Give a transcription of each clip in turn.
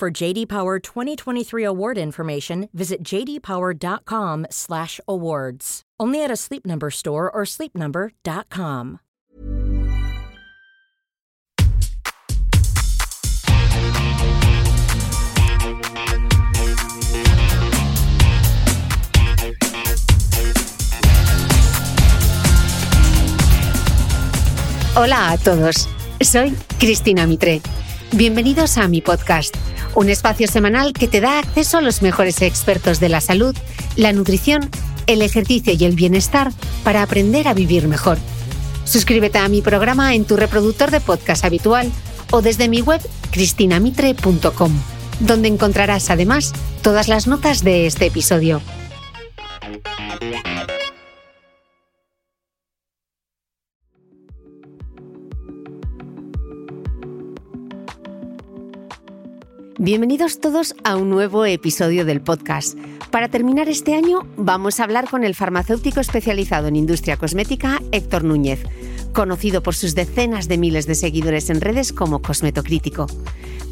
For JD Power 2023 award information, visit jdpower.com/awards. Only at a Sleep Number store or sleepnumber.com. Hola a todos, soy Cristina Mitre. Bienvenidos a mi podcast, un espacio semanal que te da acceso a los mejores expertos de la salud, la nutrición, el ejercicio y el bienestar para aprender a vivir mejor. Suscríbete a mi programa en tu reproductor de podcast habitual o desde mi web cristinamitre.com, donde encontrarás además todas las notas de este episodio. Bienvenidos todos a un nuevo episodio del podcast. Para terminar este año vamos a hablar con el farmacéutico especializado en industria cosmética Héctor Núñez, conocido por sus decenas de miles de seguidores en redes como Cosmetocrítico.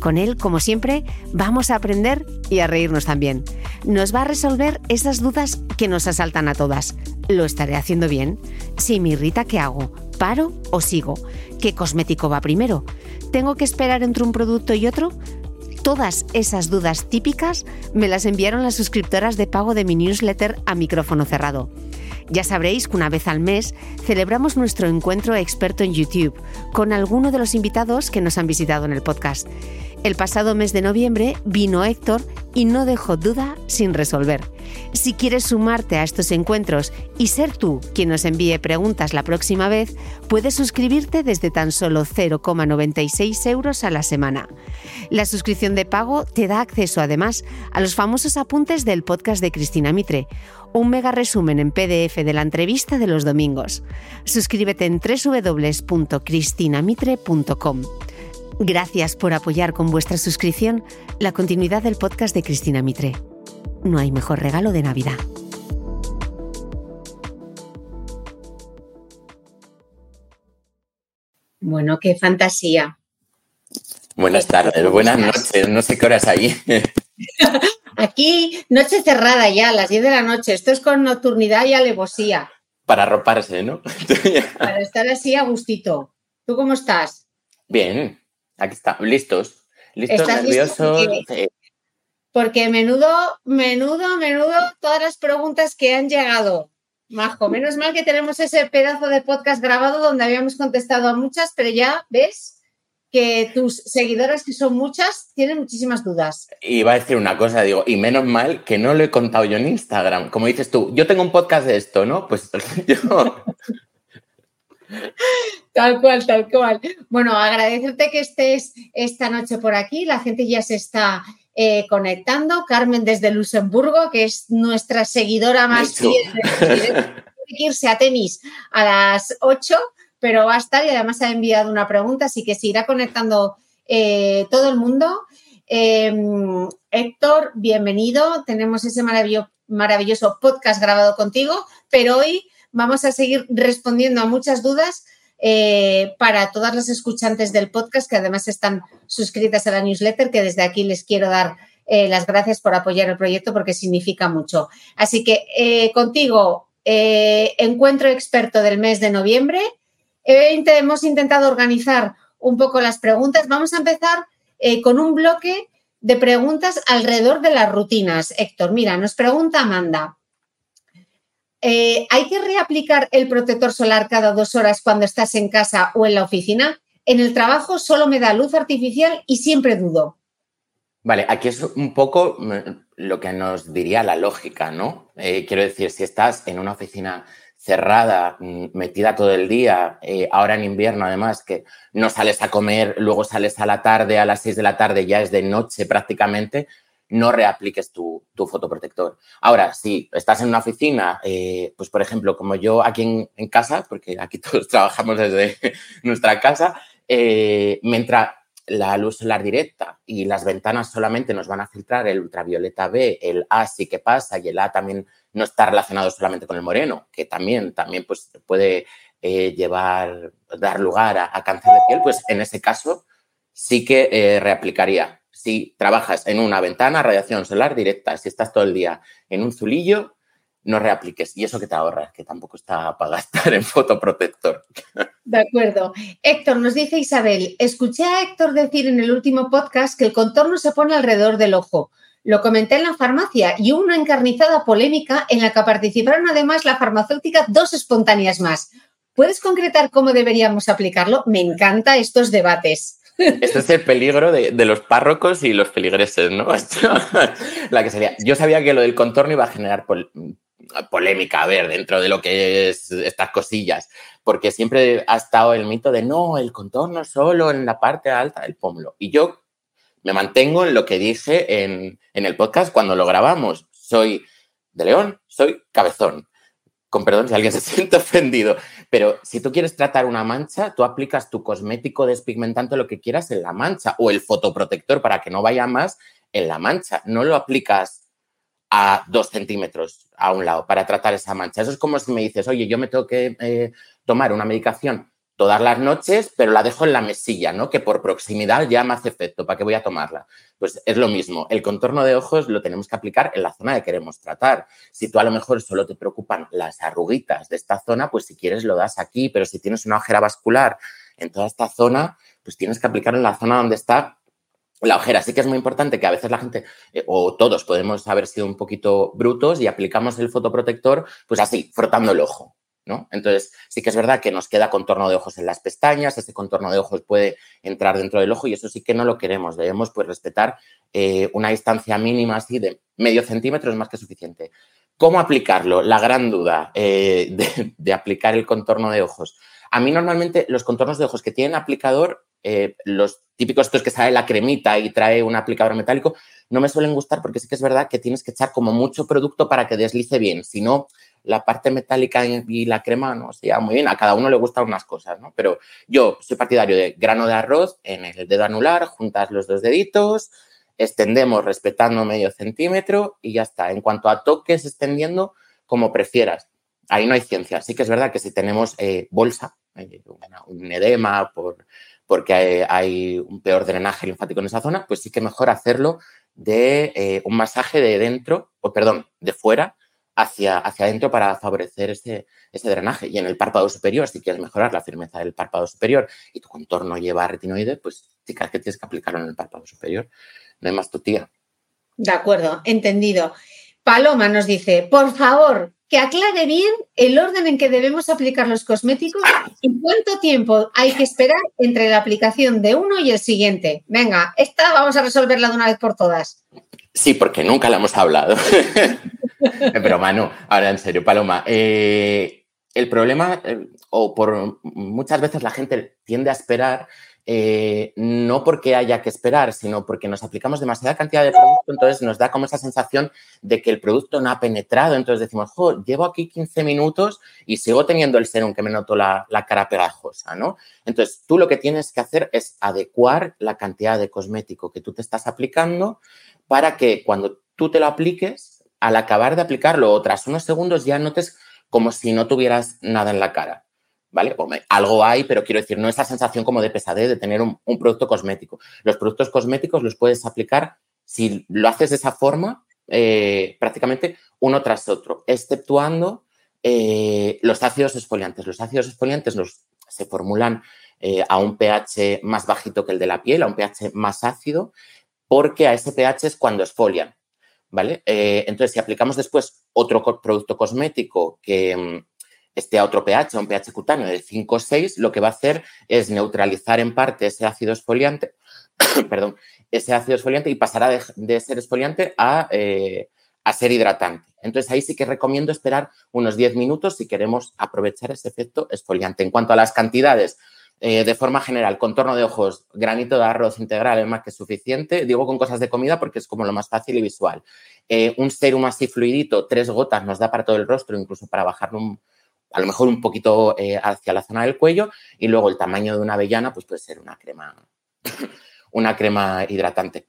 Con él, como siempre, vamos a aprender y a reírnos también. Nos va a resolver esas dudas que nos asaltan a todas. ¿Lo estaré haciendo bien? Si me irrita, ¿qué hago? ¿Paro o sigo? ¿Qué cosmético va primero? ¿Tengo que esperar entre un producto y otro? Todas esas dudas típicas me las enviaron las suscriptoras de pago de mi newsletter a micrófono cerrado. Ya sabréis que una vez al mes celebramos nuestro encuentro experto en YouTube con alguno de los invitados que nos han visitado en el podcast. El pasado mes de noviembre vino Héctor y no dejó duda sin resolver. Si quieres sumarte a estos encuentros y ser tú quien nos envíe preguntas la próxima vez, puedes suscribirte desde tan solo 0,96 euros a la semana. La suscripción de pago te da acceso además a los famosos apuntes del podcast de Cristina Mitre, un mega resumen en PDF de la entrevista de los domingos. Suscríbete en www.cristinamitre.com. Gracias por apoyar con vuestra suscripción la continuidad del podcast de Cristina Mitre. No hay mejor regalo de Navidad. Bueno, qué fantasía. Buenas tardes, buenas noches, no sé qué horas ahí. Aquí, noche cerrada ya, a las 10 de la noche. Esto es con nocturnidad y alevosía. Para arroparse, ¿no? Para estar así a gustito. ¿Tú cómo estás? Bien, aquí está, listos. Listos, nerviosos. Porque, menudo, menudo, menudo todas las preguntas que han llegado. Majo, menos mal que tenemos ese pedazo de podcast grabado donde habíamos contestado a muchas, pero ya ves que tus seguidoras, que son muchas, tienen muchísimas dudas. Va a decir una cosa, digo, y menos mal que no lo he contado yo en Instagram. Como dices tú, yo tengo un podcast de esto, ¿no? Pues yo... Tal cual, tal cual. Bueno, agradecerte que estés esta noche por aquí. La gente ya se está eh, conectando. Carmen desde Luxemburgo, que es nuestra seguidora más fiel. que irse a tenis a las 8 pero va a estar y además ha enviado una pregunta, así que se irá conectando eh, todo el mundo. Em, Héctor, bienvenido. Tenemos ese maravilloso podcast grabado contigo, pero hoy vamos a seguir respondiendo a muchas dudas eh, para todas las escuchantes del podcast que además están suscritas a la newsletter, que desde aquí les quiero dar eh, las gracias por apoyar el proyecto porque significa mucho. Así que contigo, encuentro experto del mes de noviembre hemos intentado organizar un poco las preguntas. Vamos a empezar eh, con un bloque de preguntas alrededor de las rutinas. Héctor, mira, nos pregunta Amanda. Eh, ¿Hay que reaplicar el protector solar cada dos horas cuando estás en casa o en la oficina? En el trabajo solo me da luz artificial y siempre dudo. Vale, aquí es un poco mm, lo que nos diría la lógica, ¿no? Eh, quiero decir, si estás en una oficina cerrada, mm, metida todo el día, eh, ahora en invierno además, que no sales a comer, luego sales a la tarde, a las 6 de la tarde, ya es de noche prácticamente, no reapliques tu, fotoprotector. Ahora, si estás en una oficina, eh, pues por ejemplo, como yo aquí en, casa, porque aquí todos trabajamos desde nuestra casa, eh, mientras la luz solar directa y las ventanas solamente nos van a filtrar el ultravioleta B, el A sí que pasa y el A también no está relacionado solamente con el moreno, que también, también pues, puede eh, llevar, dar lugar a, cáncer de piel, pues en ese caso sí que eh, reaplicaría. Si trabajas en una ventana, radiación solar directa, si estás todo el día en un zulillo, no reapliques. Y eso que te ahorras, que tampoco está para gastar en fotoprotector. De acuerdo. Héctor, nos dice Isabel, escuché a Héctor decir en el último podcast que el contorno se pone alrededor del ojo. Lo comenté en la farmacia y hubo una encarnizada polémica en la que participaron además la farmacéutica dos espontáneas más. ¿Puedes concretar cómo deberíamos aplicarlo? Me encantan estos debates. Este es el peligro de, los párrocos y los feligreses, ¿no? la que sería. Yo sabía que lo del contorno iba a generar polémica, a ver, dentro de lo que es estas cosillas, porque siempre ha estado el mito de no, el contorno solo en la parte alta del pómulo. Y yo me mantengo en lo que dije en, en el podcast cuando lo grabamos. Soy de León, soy cabezón. Con perdón si alguien se siente ofendido, pero si tú quieres tratar una mancha, tú aplicas tu cosmético despigmentante, lo que quieras, en la mancha o el fotoprotector para que no vaya más en la mancha. No lo aplicas a dos centímetros a un lado para tratar esa mancha. Eso es como si me dices, oye, yo me tengo que eh, tomar una medicación todas las noches, pero la dejo en la mesilla, ¿no? Que por proximidad ya me hace efecto. ¿Para qué voy a tomarla? Pues es lo mismo. El contorno de ojos lo tenemos que aplicar en la zona que queremos tratar. Si tú a lo mejor solo te preocupan las arruguitas de esta zona, pues si quieres lo das aquí, pero si tienes una ojera vascular en toda esta zona, pues tienes que aplicarlo en la zona donde está la ojera. Sí que es muy importante que a veces la gente, eh, o todos podemos haber sido un poquito brutos y aplicamos el fotoprotector, pues así, frotando el ojo. ¿No? Entonces, sí que es verdad que nos queda contorno de ojos en las pestañas, ese contorno de ojos puede entrar dentro del ojo y eso sí que no lo queremos. Debemos pues respetar eh, una distancia mínima así de medio centímetro es más que suficiente. ¿Cómo aplicarlo? La gran duda eh, de aplicar el contorno de ojos. A mí normalmente los contornos de ojos que tienen aplicador eh, los típicos estos que sale la cremita y trae un aplicador metálico, no me suelen gustar porque sí que es verdad que tienes que echar como mucho producto para que deslice bien. Si no, la parte metálica y la crema no sea muy bien. A cada uno le gustan unas cosas, ¿no? Pero yo soy partidario de grano de arroz en el dedo anular, juntas los dos deditos, extendemos respetando medio centímetro y ya está. En cuanto a toques, extendiendo como prefieras. Ahí no hay ciencia. Sí que es verdad que si tenemos eh, bolsa, eh, un edema por porque hay, un peor drenaje linfático en esa zona, pues sí que mejor hacerlo de eh, un masaje de dentro, o perdón, de fuera hacia, hacia adentro para favorecer ese, ese drenaje. Y en el párpado superior, si quieres mejorar la firmeza del párpado superior y tu contorno lleva retinoide, pues chicas, que tienes que aplicarlo en el párpado superior. No hay más tu tía. De acuerdo, entendido. Paloma nos dice, por favor, que aclare bien el orden en que debemos aplicar los cosméticos y cuánto tiempo hay que esperar entre la aplicación de uno y el siguiente. Venga, esta vamos a resolverla de una vez por todas. Sí, porque nunca la hemos hablado. Pero Manu, ahora en serio, Paloma, eh, el problema, eh, o por muchas veces la gente tiende a esperar eh, no porque haya que esperar, sino porque nos aplicamos demasiada cantidad de producto, entonces nos da como esa sensación de que el producto no ha penetrado, entonces decimos, jo, llevo aquí 15 minutos y sigo teniendo el serum que me noto la, la cara pegajosa, ¿no? Entonces, tú lo que tienes que hacer es adecuar la cantidad de cosmético que tú te estás aplicando para que cuando tú te lo apliques, al acabar de aplicarlo o tras unos segundos ya notes como si no tuvieras nada en la cara. ¿vale? algo hay, pero quiero decir, no esa sensación como de pesadez de tener un, producto cosmético. Los productos cosméticos los puedes aplicar, si lo haces de esa forma, eh, prácticamente uno tras otro, exceptuando eh, los ácidos exfoliantes. Los ácidos exfoliantes los, se formulan eh, a un pH más bajito que el de la piel, a un pH más ácido, porque a ese pH es cuando exfolian. ¿Vale? entonces, si aplicamos después otro producto cosmético que, mm, esté a otro pH, un pH cutáneo de 5 o 6, lo que va a hacer es neutralizar en parte ese ácido exfoliante, perdón, ese ácido exfoliante y pasará de, ser exfoliante a, eh, a ser hidratante. Entonces ahí sí que recomiendo esperar unos 10 minutos si queremos aprovechar ese efecto exfoliante. En cuanto a las cantidades, eh, de forma general, contorno de ojos, granito de arroz integral es más que suficiente. Digo con cosas de comida porque es como lo más fácil y visual. Eh, un serum así fluidito, tres gotas, nos da para todo el rostro, incluso para bajarlo a lo mejor un poquito eh, hacia la zona del cuello. Y luego el tamaño de una avellana, pues puede ser una crema, una crema hidratante.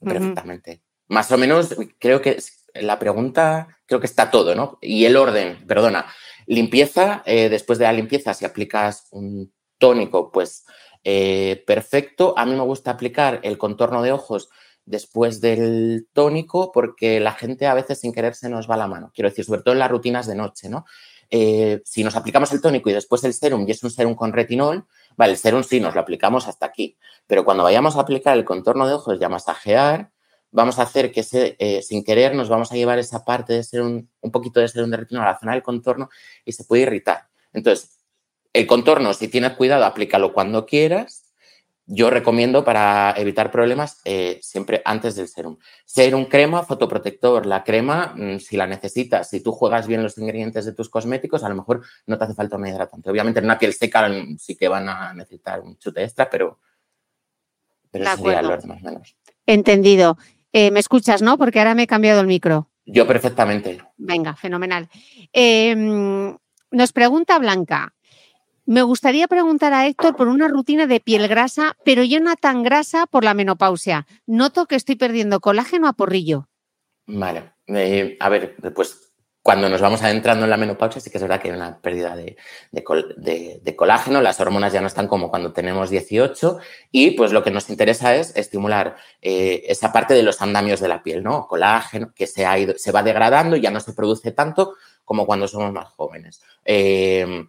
Perfectamente. Más o menos, creo que la pregunta, creo que está todo, ¿no? Y el orden, perdona. Limpieza, después de la limpieza, si aplicas un tónico, pues eh, perfecto. A mí me gusta aplicar el contorno de ojos después del tónico porque la gente a veces sin querer se nos va la mano. Quiero decir, sobre todo en las rutinas de noche, ¿no? Eh, si nos aplicamos el tónico y después el serum y es un serum con retinol, vale, el serum sí nos lo aplicamos hasta aquí, pero cuando vayamos a aplicar el contorno de ojos y a masajear, vamos a hacer que eh, sin querer nos vamos a llevar esa parte de serum, un poquito de serum de retinol a la zona del contorno y se puede irritar. Entonces, el contorno, si tienes cuidado, aplícalo cuando quieras. Yo recomiendo para evitar problemas eh, siempre antes del serum. Serum, crema, fotoprotector. La crema, mm, si la necesitas, si tú juegas bien los ingredientes de tus cosméticos, a lo mejor no te hace falta una hidratante. Obviamente en una piel seca mm, sí que van a necesitar un chute extra, pero, pero eso sería lo más o menos. Entendido. Eh, ¿Me escuchas, no? Porque ahora me he cambiado el micro. Yo perfectamente. Venga, fenomenal. Em, nos pregunta Blanca, me gustaría preguntar a Héctor por una rutina de piel grasa, pero yo no tan grasa por la menopausia. Noto que estoy perdiendo colágeno a porrillo. Vale. Eh, a ver, pues cuando nos vamos adentrando en la menopausia sí que es verdad que hay una pérdida de, colágeno, las hormonas ya no están como cuando tenemos 18 y pues lo que nos interesa es estimular eh, esa parte de los andamios de la piel, ¿no? Colágeno que se, ha ido, se va degradando y ya no se produce tanto como cuando somos más jóvenes. Eh,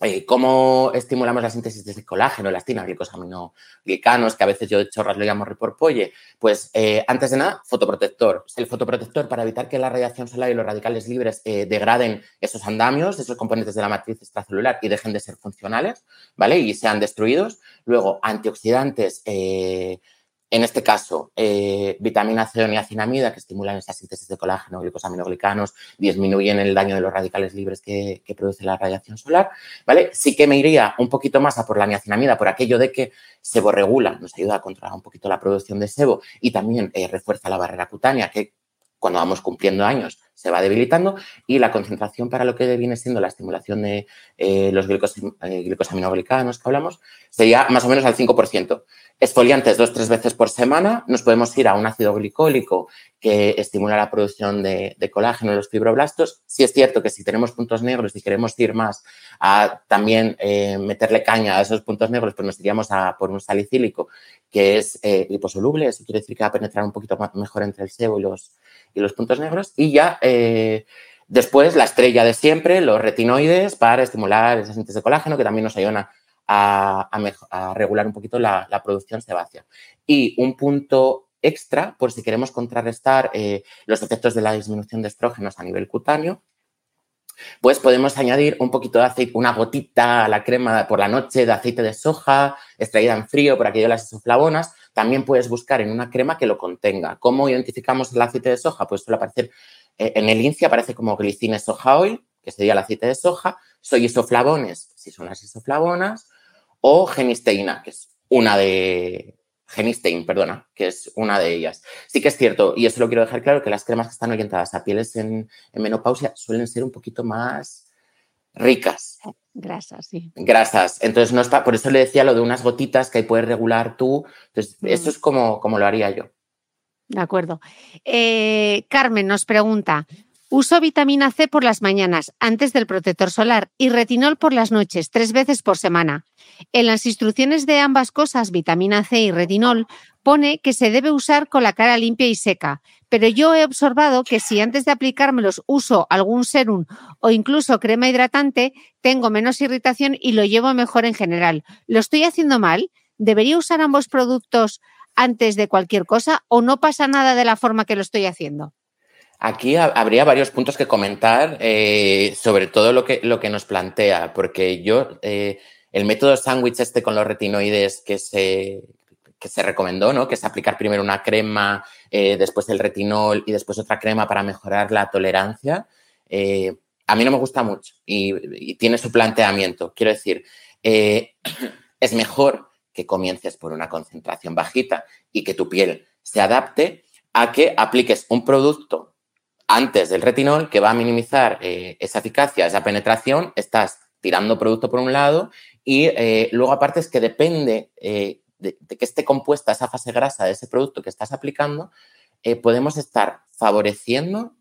eh, ¿Cómo estimulamos la síntesis de colágeno, elastina, glicosaminoglicanos, que a veces yo de chorras lo llamo reporpolle? Pues eh, antes de nada, fotoprotector. El fotoprotector para evitar que la radiación solar y los radicales libres eh, degraden esos andamios, esos componentes de la matriz extracelular y dejen de ser funcionales, ¿vale? Y sean destruidos. Luego, antioxidantes en este caso, eh, vitamina C o niacinamida, que estimulan esa síntesis de colágeno, glucosaminoglicanos, disminuyen el daño de los radicales libres que, produce la radiación solar, ¿vale? Sí que me iría un poquito más a por la niacinamida, por aquello de que sebo-regula, nos ayuda a controlar un poquito la producción de sebo y también eh, refuerza la barrera cutánea, que cuando vamos cumpliendo años se va debilitando y la concentración para lo que viene siendo la estimulación de eh, los glucosaminoglicanos que hablamos sería más o menos al 5%. Esfoliantes dos, tres veces por semana. Nos podemos ir a un ácido glicólico que estimula la producción de, colágeno en los fibroblastos. Sí es cierto que si tenemos puntos negros y queremos ir más a también eh, meterle caña a esos puntos negros, pues nos iríamos a por un salicílico que es eh, liposoluble. Eso quiere decir que va a penetrar un poquito mejor entre el sebo y los, y los puntos negros. Y ya eh, después la estrella de siempre, los retinoides para estimular esa síntesis de colágeno que también nos ayuda a, regular un poquito la, producción sebácea. Y un punto extra, por si queremos contrarrestar eh, los efectos de la disminución de estrógenos a nivel cutáneo, pues podemos añadir un poquito de aceite, una gotita a la crema por la noche de aceite de soja extraída en frío por aquello de las isoflavonas. También puedes buscar en una crema que lo contenga. ¿Cómo identificamos el aceite de soja? Pues suele aparecer eh, en el INCI, aparece como glicine soja oil, que sería el aceite de soja. Soy isoflavones, si son las isoflavonas o genisteína, que es una de... Genistein, perdona, que es una de ellas. Sí que es cierto, y eso lo quiero dejar claro, que las cremas que están orientadas a pieles en, menopausia suelen ser un poquito más ricas. Grasas, sí. Grasas. Entonces, no está, por eso le decía lo de unas gotitas que ahí puedes regular tú. Entonces, eso es como, como lo haría yo. De acuerdo. Eh, Carmen nos pregunta, Uso vitamina C por las mañanas, antes del protector solar, y retinol por las noches, tres veces por semana. En las instrucciones de ambas cosas, vitamina C y retinol, pone que se debe usar con la cara limpia y seca, pero yo he observado que si antes de aplicármelos uso algún serum o incluso crema hidratante, tengo menos irritación y lo llevo mejor en general. ¿Lo estoy haciendo mal? ¿Debería usar ambos productos antes de cualquier cosa o no pasa nada de la forma que lo estoy haciendo? Aquí habría varios puntos que comentar eh, sobre todo lo que, lo que nos plantea, porque yo, eh, el método sándwich este con los retinoides que se, se recomendó, ¿no? Que es aplicar primero una crema, eh, después el retinol y después otra crema para mejorar la tolerancia. A mí no me gusta mucho y, tiene su planteamiento. Quiero decir, es mejor que comiences por una concentración bajita y que tu piel se adapte a que apliques un producto antes del retinol que va a minimizar esa eficacia, esa penetración. Estás tirando producto por un lado y eh, luego aparte es que depende eh, de, que esté compuesta esa fase grasa de ese producto que estás aplicando, eh, podemos estar favoreciendo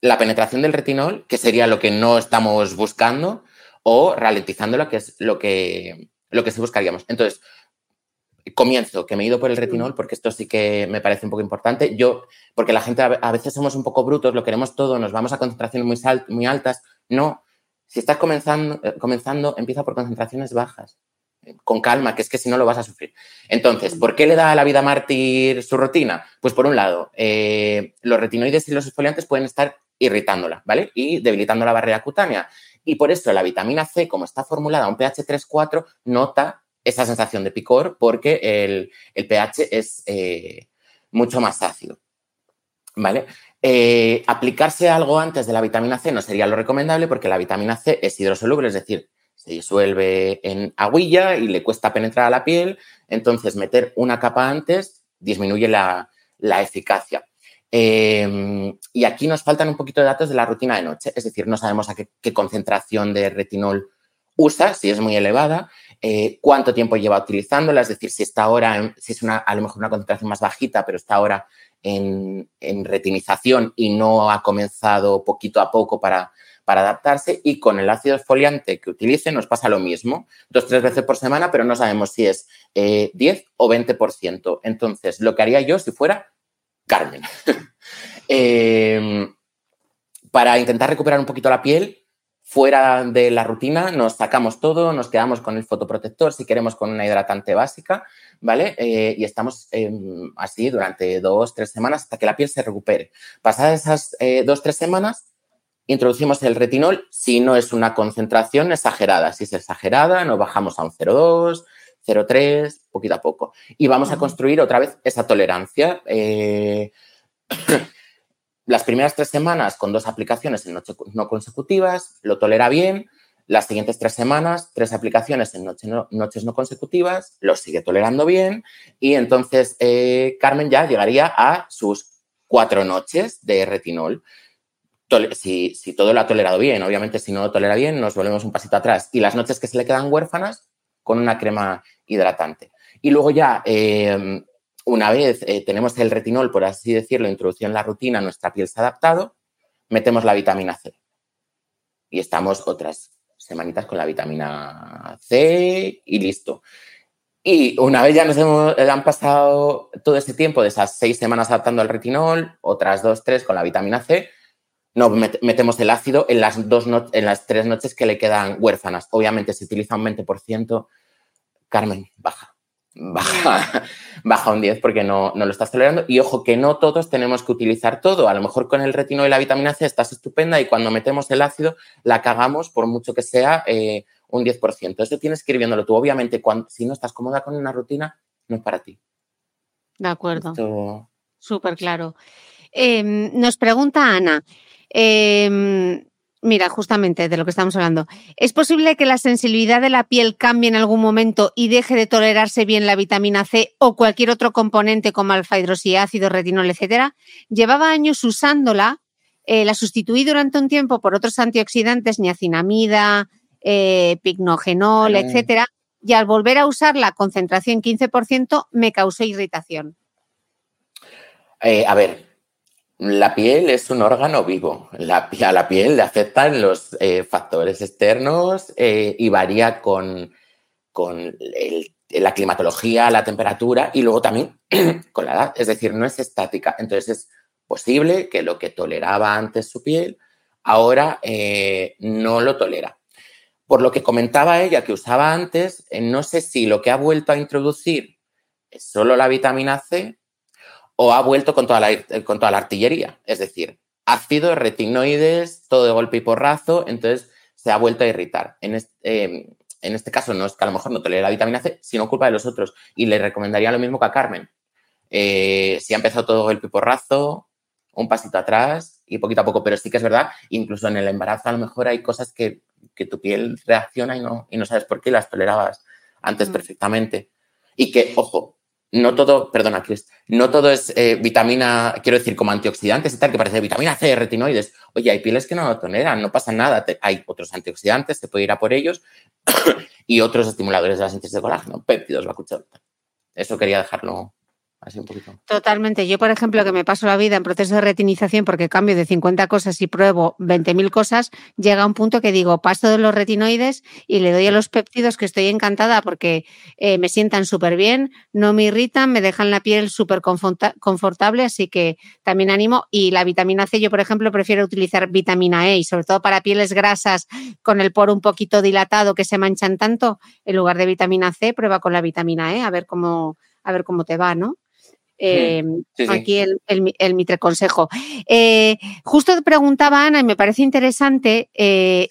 la penetración del retinol, que sería lo que no estamos buscando, o ralentizándola, que es lo que, lo que sí buscaríamos. Entonces, comienzo, que me he ido por el retinol, porque esto sí que me parece un poco importante. Yo, porque la gente a veces somos un poco brutos, lo queremos todo, nos vamos a concentraciones muy, muy altas. No, si estás comenzando, eh, comenzando, empieza por concentraciones bajas, con calma, que es que si no lo vas a sufrir. Entonces, ¿por qué le da a la vida mártir su rutina? Pues por un lado, eh, los retinoides y los exfoliantes pueden estar irritándola, ¿vale? Y debilitando la barrera cutánea. Y por eso la vitamina C, como está formulada a un pH 3-4, nota esa sensación de picor porque el, pH es eh, mucho más ácido. ¿Vale? Eh, aplicarse algo antes de la vitamina C no sería lo recomendable porque la vitamina C es hidrosoluble, es decir, se disuelve en aguilla y le cuesta penetrar a la piel. Entonces, meter una capa antes disminuye la, eficacia. Em, y aquí nos faltan un poquito de datos de la rutina de noche, es decir, no sabemos a qué, concentración de retinol usa, si es muy elevada, eh, cuánto tiempo lleva utilizándola, es decir, si está ahora, si es una, a lo mejor una concentración más bajita, pero está ahora en, retinización y no ha comenzado poquito a poco para, adaptarse y con el ácido exfoliante que utilice nos pasa lo mismo, dos, tres veces por semana, pero no sabemos si es 10 eh, o 20%. Entonces, lo que haría yo si fuera Carmen, em, para intentar recuperar un poquito la piel, fuera de la rutina, nos sacamos todo, nos quedamos con el fotoprotector, si queremos con una hidratante básica, ¿vale? Eh, y estamos em, así durante dos, tres semanas hasta que la piel se recupere. Pasadas esas eh, dos, tres semanas, introducimos el retinol si no es una concentración exagerada. Si es exagerada, nos bajamos a un 0,2, 0,3, poquito a poco. Y vamos a construir otra vez esa tolerancia. Las primeras tres semanas con dos aplicaciones en noches no consecutivas, lo tolera bien. Las siguientes tres semanas, tres aplicaciones en noches no consecutivas, lo sigue tolerando bien. Y entonces eh, Carmen ya llegaría a sus cuatro noches de retinol. Si, si, todo lo ha tolerado bien, obviamente si no lo tolera bien, nos volvemos un pasito atrás. Y las noches que se le quedan huérfanas, con una crema hidratante. Y luego ya eh, una vez eh, tenemos el retinol, por así decirlo, introducido en la rutina, nuestra piel se ha adaptado, metemos la vitamina C. Y estamos otras semanitas con la vitamina C y listo. Y una vez ya nos hemos, han pasado todo ese tiempo de esas seis semanas adaptando al retinol, otras dos, tres con la vitamina C, nos metemos el ácido en las, dos en las tres noches que le quedan huérfanas. Obviamente, si utiliza un 20%, Carmen, baja baja, baja un 10 porque no, lo estás tolerando. Y ojo, que no todos tenemos que utilizar todo. A lo mejor con el retino y la vitamina C estás estupenda y cuando metemos el ácido la cagamos por mucho que sea eh, un 10%. Eso tienes que ir viéndolo tú. Obviamente, cuando, si no estás cómoda con una rutina, no es para ti. De acuerdo. Súper claro. Em, nos pregunta Ana. Em, Mira, justamente de lo que estamos hablando. ¿Es posible que la sensibilidad de la piel cambie en algún momento y deje de tolerarse bien la vitamina C o cualquier otro componente como alfa hidroxiácido, retinol, etcétera? Llevaba años usándola, eh, la sustituí durante un tiempo por otros antioxidantes, niacinamida, eh, pignogenol, etcétera, y al volver a usar la concentración 15% me causó irritación. Eh, a ver, la piel es un órgano vivo. La, a la piel le afectan los eh, factores externos eh, y varía con, la climatología, la temperatura y luego también con la edad. Es decir, no es estática. Entonces es posible que lo que toleraba antes su piel ahora eh, no lo tolera. Por lo que comentaba ella que usaba antes, no sé si lo que ha vuelto a introducir es solo la vitamina C o ha vuelto con toda la, con toda la artillería. Es decir, ácido, retinoides, todo de golpe y porrazo, entonces se ha vuelto a irritar. En em, en este caso no es que a lo mejor no tolere la vitamina C, sino culpa de los otros. Y le recomendaría lo mismo que a Carmen. Eh, si ha empezado todo el piporrazo, un pasito atrás y poquito a poco, pero sí que es verdad, incluso en el embarazo a lo mejor hay cosas que, tu piel reacciona y no, y no sabes por qué las tolerabas antes mm. perfectamente. Y que, ojo, no todo, perdona, Chris, no todo es eh, vitamina, quiero decir, como antioxidantes y tal, que parece vitamina C, retinoides. Oye, hay pieles que no lo no pasa nada. hay otros antioxidantes, te puede ir a por ellos, y otros estimuladores de la síntesis de colágeno, péptidos, bacucho. Eso quería dejarlo Totalmente. Yo, por ejemplo, que me paso la vida en proceso de retinización porque cambio de 50 cosas y pruebo 20.000 cosas, llega un punto que digo, paso de los retinoides y le doy a los péptidos que estoy encantada porque eh, me sientan súper bien, no me irritan, me dejan la piel súper confortable, así que también animo. Y la vitamina C, yo, por ejemplo, prefiero utilizar vitamina E y sobre todo para pieles grasas con el poro un poquito dilatado que se manchan tanto, en lugar de vitamina C, prueba con la vitamina E a ver cómo, a ver cómo te va, ¿no? Eh, aquí el, el, Mitre Consejo. Eh, justo te preguntaba Ana, y me parece interesante, eh,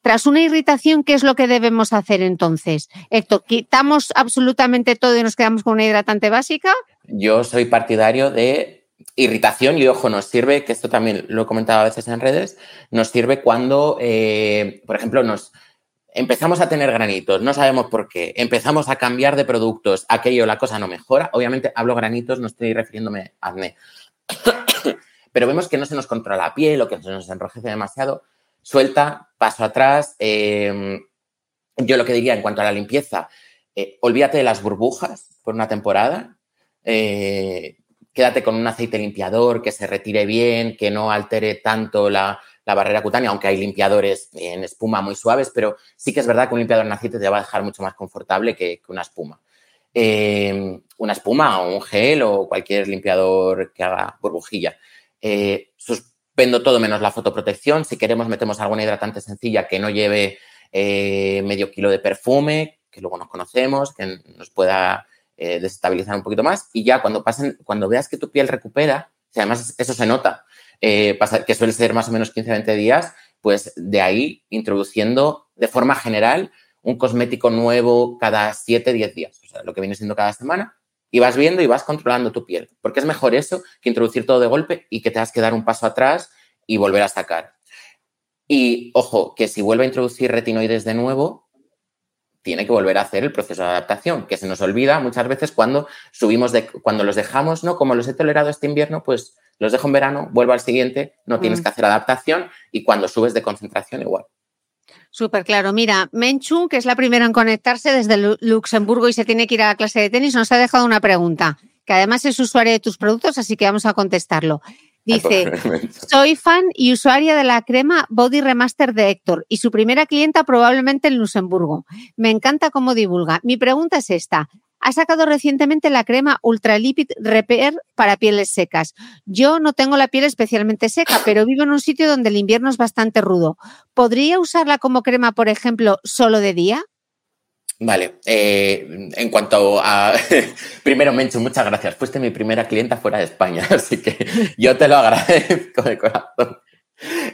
tras una irritación, ¿qué es lo que debemos hacer entonces? Héctor, ¿quitamos absolutamente todo y nos quedamos con una hidratante básica? Yo soy partidario de irritación y ojo, nos sirve, que esto también lo he comentado a veces en redes, nos sirve cuando, por ejemplo, nos, empezamos a tener granitos, no sabemos por qué, empezamos a cambiar de productos, aquello, la cosa no mejora. Obviamente hablo granitos, no estoy refiriéndome a acné. Pero vemos que no se nos controla la piel o que se nos enrojece demasiado. Suelta, paso atrás. Em, yo lo que diría en cuanto a la limpieza, eh, olvídate de las burbujas por una temporada. Eh, quédate con un aceite limpiador que se retire bien, que no altere tanto la, la barrera cutánea, aunque hay limpiadores en espuma muy suaves, pero sí que es verdad que un limpiador en aceite te va a dejar mucho más confortable que, una espuma. Eh, una espuma o un gel o cualquier limpiador que haga burbujilla. Eh, suspendo todo menos la fotoprotección. Si queremos, metemos alguna hidratante sencilla que no lleve eh, medio kilo de perfume, que luego nos conocemos, que nos pueda desestabilizar un poquito más. Y ya cuando pasen, cuando veas que tu piel recupera, además eso se nota, eh, que suele ser más o menos 15-20 días, pues de ahí introduciendo de forma general un cosmético nuevo cada 7-10 días, o sea, lo que viene siendo cada semana, y vas viendo y vas controlando tu piel, porque es mejor eso que introducir todo de golpe y que te tengas que dar un paso atrás y volver a sacar. Y ojo, que si vuelve a introducir retinoides de nuevo, tiene que volver a hacer el proceso de adaptación, que se nos olvida muchas veces cuando subimos de, cuando los dejamos, ¿no? Como los he tolerado este invierno, pues los dejo en verano, vuelvo al siguiente, no tienes mm. que hacer adaptación y cuando subes de concentración igual. Súper claro. Mira, Menchu, que es la primera en conectarse desde Luxemburgo y se tiene que ir a la clase de tenis, nos ha dejado una pregunta, que además es usuario de tus productos, así que vamos a contestarlo. Dice, soy fan y usuaria de la crema Body Remaster de Héctor y su primera clienta probablemente en Luxemburgo. Me encanta cómo divulga. Mi pregunta es esta ha sacado recientemente la crema Ultralipid Repair para pieles secas. Yo no tengo la piel especialmente seca, pero vivo en un sitio donde el invierno es bastante rudo. ¿Podría usarla como crema, por ejemplo, solo de día? Vale, eh, en cuanto a... Primero, Mencho, muchas gracias. Fuiste mi primera clienta fuera de España, así que yo te lo agradezco de corazón.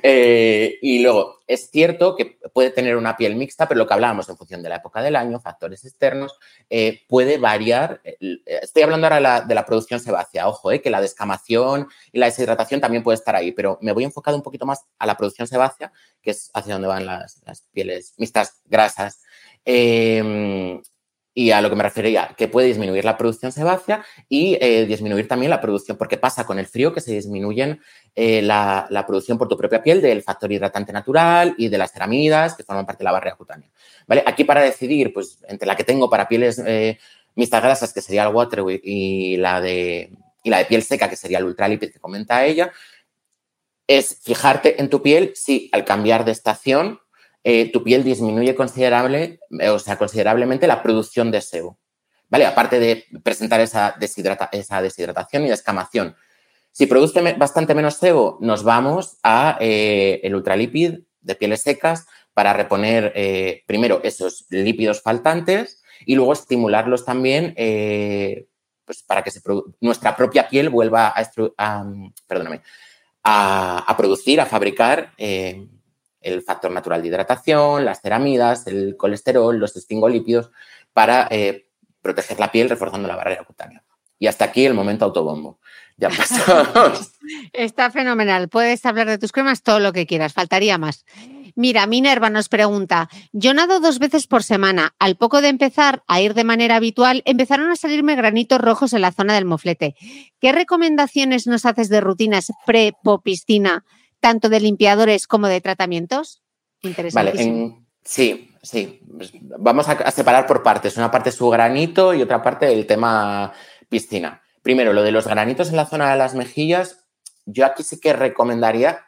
Eh, y luego, es cierto que puede tener una piel mixta, pero lo que hablábamos en función de la época del año, factores externos, eh, puede variar. Estoy hablando ahora de la producción sebácea, ojo, que la descamación y la deshidratación también puede estar ahí, pero me voy enfocado un poquito más a la producción sebácea, que es hacia donde van las, las pieles mixtas grasas. Y a lo que me refería, que puede disminuir la producción sebácea y eh, disminuir también la producción, porque pasa con el frío que se disminuyen eh, la, producción por tu propia piel del factor hidratante natural y de las ceramidas que forman parte de la barrera cutánea. ¿Vale? Aquí para decidir, pues, entre la que tengo para pieles eh, mixtas grasas, que sería el water y la de, y la de piel seca, que sería el ultralipid que comenta ella, es fijarte en tu piel si al cambiar de estación eh, tu piel disminuye considerable, eh, o sea, considerablemente la producción de sebo. ¿Vale? Aparte de presentar esa, esa deshidratación y descamación. Si produce bastante menos sebo, nos vamos a eh, el ultralipid de pieles secas para reponer primero esos lípidos faltantes y luego estimularlos también pues para que nuestra propia piel vuelva a, a, a, producir, a fabricar el factor natural de hidratación, las ceramidas, el colesterol, los estingolípidos, para eh, proteger la piel reforzando la barrera cutánea. Y hasta aquí el momento autobombo. Ya pasamos. Está fenomenal. Puedes hablar de tus cremas todo lo que quieras, faltaría más. Mira, Minerva nos pregunta, yo nado dos veces por semana. Al poco de empezar a ir de manera habitual, empezaron a salirme granitos rojos en la zona del moflete. ¿Qué recomendaciones nos haces de rutinas pre-piscina, tanto de limpiadores como de tratamientos? Vale, sí, sí. Pues vamos a, separar por partes. Una parte su granito y otra parte el tema piscina. Primero, lo de los granitos en la zona de las mejillas, yo aquí sí que recomendaría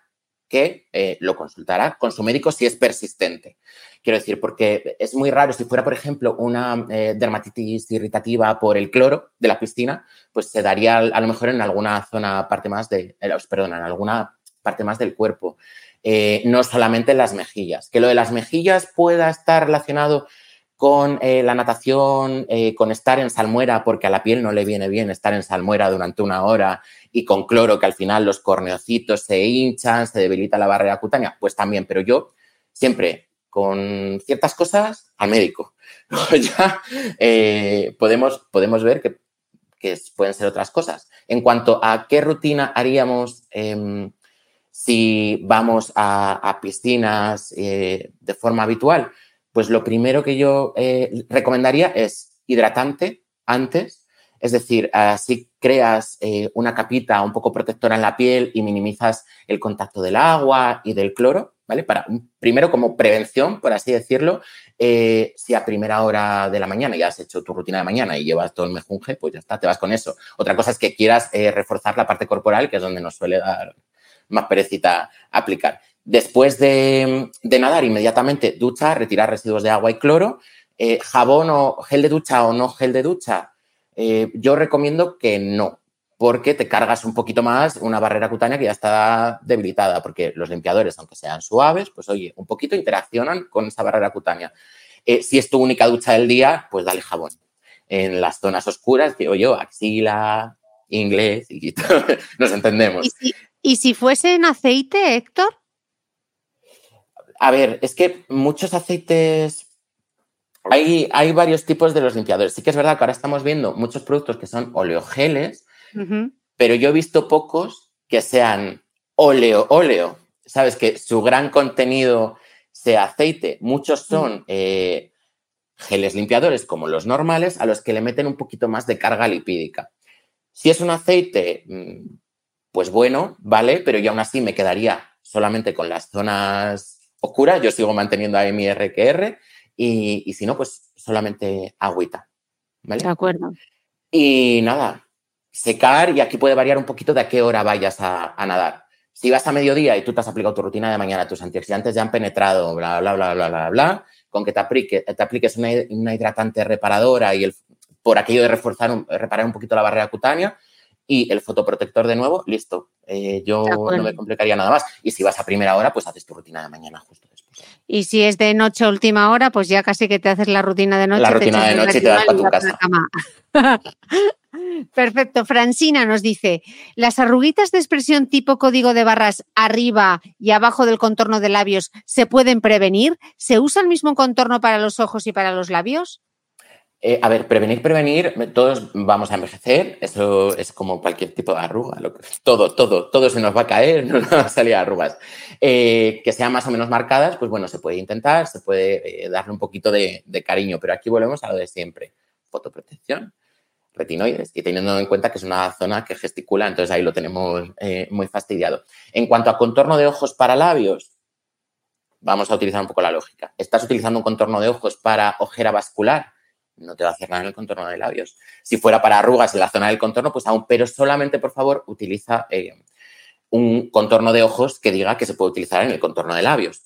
que eh, lo consultara con su médico si es persistente. Quiero decir, porque es muy raro, si fuera, por ejemplo, una eh, dermatitis irritativa por el cloro de la piscina, pues se daría a lo mejor en alguna zona, parte más de, eh, perdón, en alguna parte más del cuerpo, no solamente en las mejillas. Que lo de las mejillas pueda estar relacionado con la natación, con estar en salmuera, porque a la piel no le viene bien estar en salmuera durante una hora y con cloro, que al final los corneocitos se hinchan, se debilita la barrera cutánea, pues también, pero yo siempre con ciertas cosas al médico. ya eh, podemos, podemos ver que, pueden ser otras cosas. En cuanto a qué rutina haríamos em, si vamos a, piscinas eh, de forma habitual, pues lo primero que yo eh, recomendaría es hidratante antes es decir, así creas eh, una capita un poco protectora en la piel y minimizas el contacto del agua y del cloro, ¿vale? Para, primero, como prevención, por así decirlo, si a primera hora de la mañana ya has hecho tu rutina de mañana y llevas todo el mejunje, pues ya está, te vas con eso. Otra cosa es que quieras reforzar la parte corporal, que es donde nos suele dar más perecita aplicar. Después de, nadar, inmediatamente ducha, retirar residuos de agua y cloro, jabón o gel de ducha o no gel de ducha, eh, yo recomiendo que no, porque te cargas un poquito más una barrera cutánea que ya está debilitada, porque los limpiadores, aunque sean suaves, pues oye, un poquito interaccionan con esa barrera cutánea. Eh, si es tu única ducha del día, pues dale jabón. En las zonas oscuras, digo yo, axila, inglés, y nos entendemos. ¿Y si fuese en aceite, Héctor? A ver, es que muchos aceites hay, hay, varios tipos de los limpiadores. Sí que es verdad que ahora estamos viendo muchos productos que son oleogeles, pero yo he visto pocos que sean óleo, óleo. Sabes que su gran contenido sea aceite. Muchos son eh, geles limpiadores como los normales a los que le meten un poquito más de carga lipídica. Si es un aceite, mm, pues bueno, vale, pero yo aún así me quedaría solamente con las zonas oscuras. Yo sigo manteniendo ahí mi RQR y, si no, pues solamente agüita. ¿vale? De acuerdo. Y nada, secar y aquí puede variar un poquito de a qué hora vayas a, nadar. Si vas a mediodía y tú te has aplicado tu rutina de mañana, tus antioxidantes ya han penetrado, bla, bla, bla, bla, bla, bla, con que te, aplique, te apliques una, hidratante reparadora y el, por aquello de reforzar, reparar un poquito la barrera cutánea, y el fotoprotector de nuevo, listo. Eh, yo no me complicaría nada más. Y si vas a primera hora, pues haces tu rutina de mañana justo después. Y si es de noche última hora, pues ya casi que te haces la rutina de noche. La rutina de noche y te vas para tu casa. Perfecto. Francina nos dice, ¿las arruguitas de expresión tipo código de barras arriba y abajo del contorno de labios se pueden prevenir? ¿Se usa el mismo contorno para los ojos y para los labios? Eh, a ver, prevenir, prevenir, todos vamos a envejecer, eso es como cualquier tipo de arruga, todo, todo, todo se nos va a caer, no nos van a salir arrugas. Eh, que sean más o menos marcadas, pues bueno, se puede intentar, se puede eh, darle un poquito de, cariño, pero aquí volvemos a lo de siempre, fotoprotección, retinoides, y teniendo en cuenta que es una zona que gesticula, entonces ahí lo tenemos muy fastidiado. En cuanto a contorno de ojos para labios, vamos a utilizar un poco la lógica. ¿Estás utilizando un contorno de ojos para ojera vascular? No te va a hacer nada en el contorno de labios. Si fuera para arrugas en la zona del contorno, pues aún, pero solamente, por favor, utiliza eh, un contorno de ojos que diga que se puede utilizar en el contorno de labios.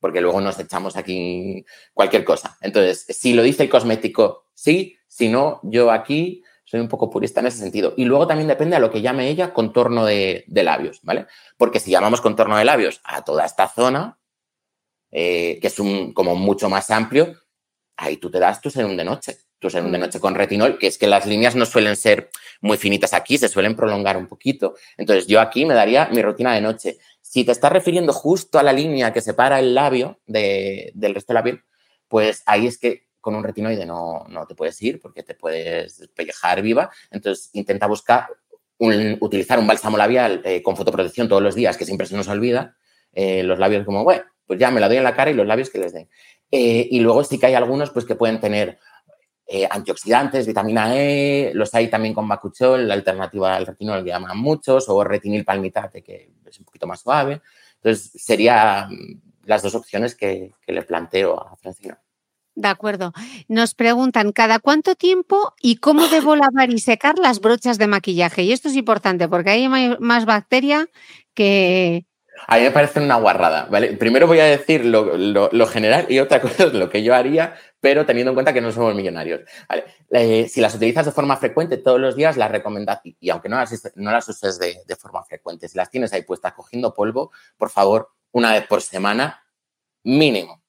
Porque luego nos echamos aquí cualquier cosa. Entonces, si lo dice el cosmético, sí. Si no, yo aquí soy un poco purista en ese sentido. Y luego también depende a lo que llame ella contorno de, labios, ¿vale? Porque si llamamos contorno de labios a toda esta zona, eh, que es un, como mucho más amplio, ahí tú te das tu serum de noche. tu serum de noche con retinol, que es que las líneas no suelen ser muy finitas aquí, se suelen prolongar un poquito. Entonces yo aquí me daría mi rutina de noche. Si te estás refiriendo justo a la línea que separa el labio del resto de la piel, pues ahí es que con un retinoide no, no te puedes ir porque te puedes pellejar viva. Entonces intenta buscar utilizar un bálsamo labial eh, con fotoprotección todos los días, que siempre se nos olvida. Eh, los labios como, bueno, pues ya me la doy en la cara y los labios que les den. Eh, y luego sí que hay algunos pues, que pueden tener antioxidantes, vitamina E, los hay también con bacuchol, la alternativa al retinol que llaman muchos, o retinil palmitate, que es un poquito más suave. Entonces, serían las dos opciones que, que le planteo a Francina. De acuerdo. Nos preguntan, ¿cada cuánto tiempo y cómo debo lavar y secar las brochas de maquillaje? Y esto es importante porque hay más bacteria que... A mí me parece una guarrada, ¿vale? Primero voy a decir lo, general y otra cosa es lo que yo haría, pero teniendo en cuenta que no somos millonarios. Eh, si las utilizas de forma frecuente todos los días, las recomendación, y aunque no las, no las uses de, de forma frecuente, si las tienes ahí puestas cogiendo polvo, por favor, una vez por semana, mínimo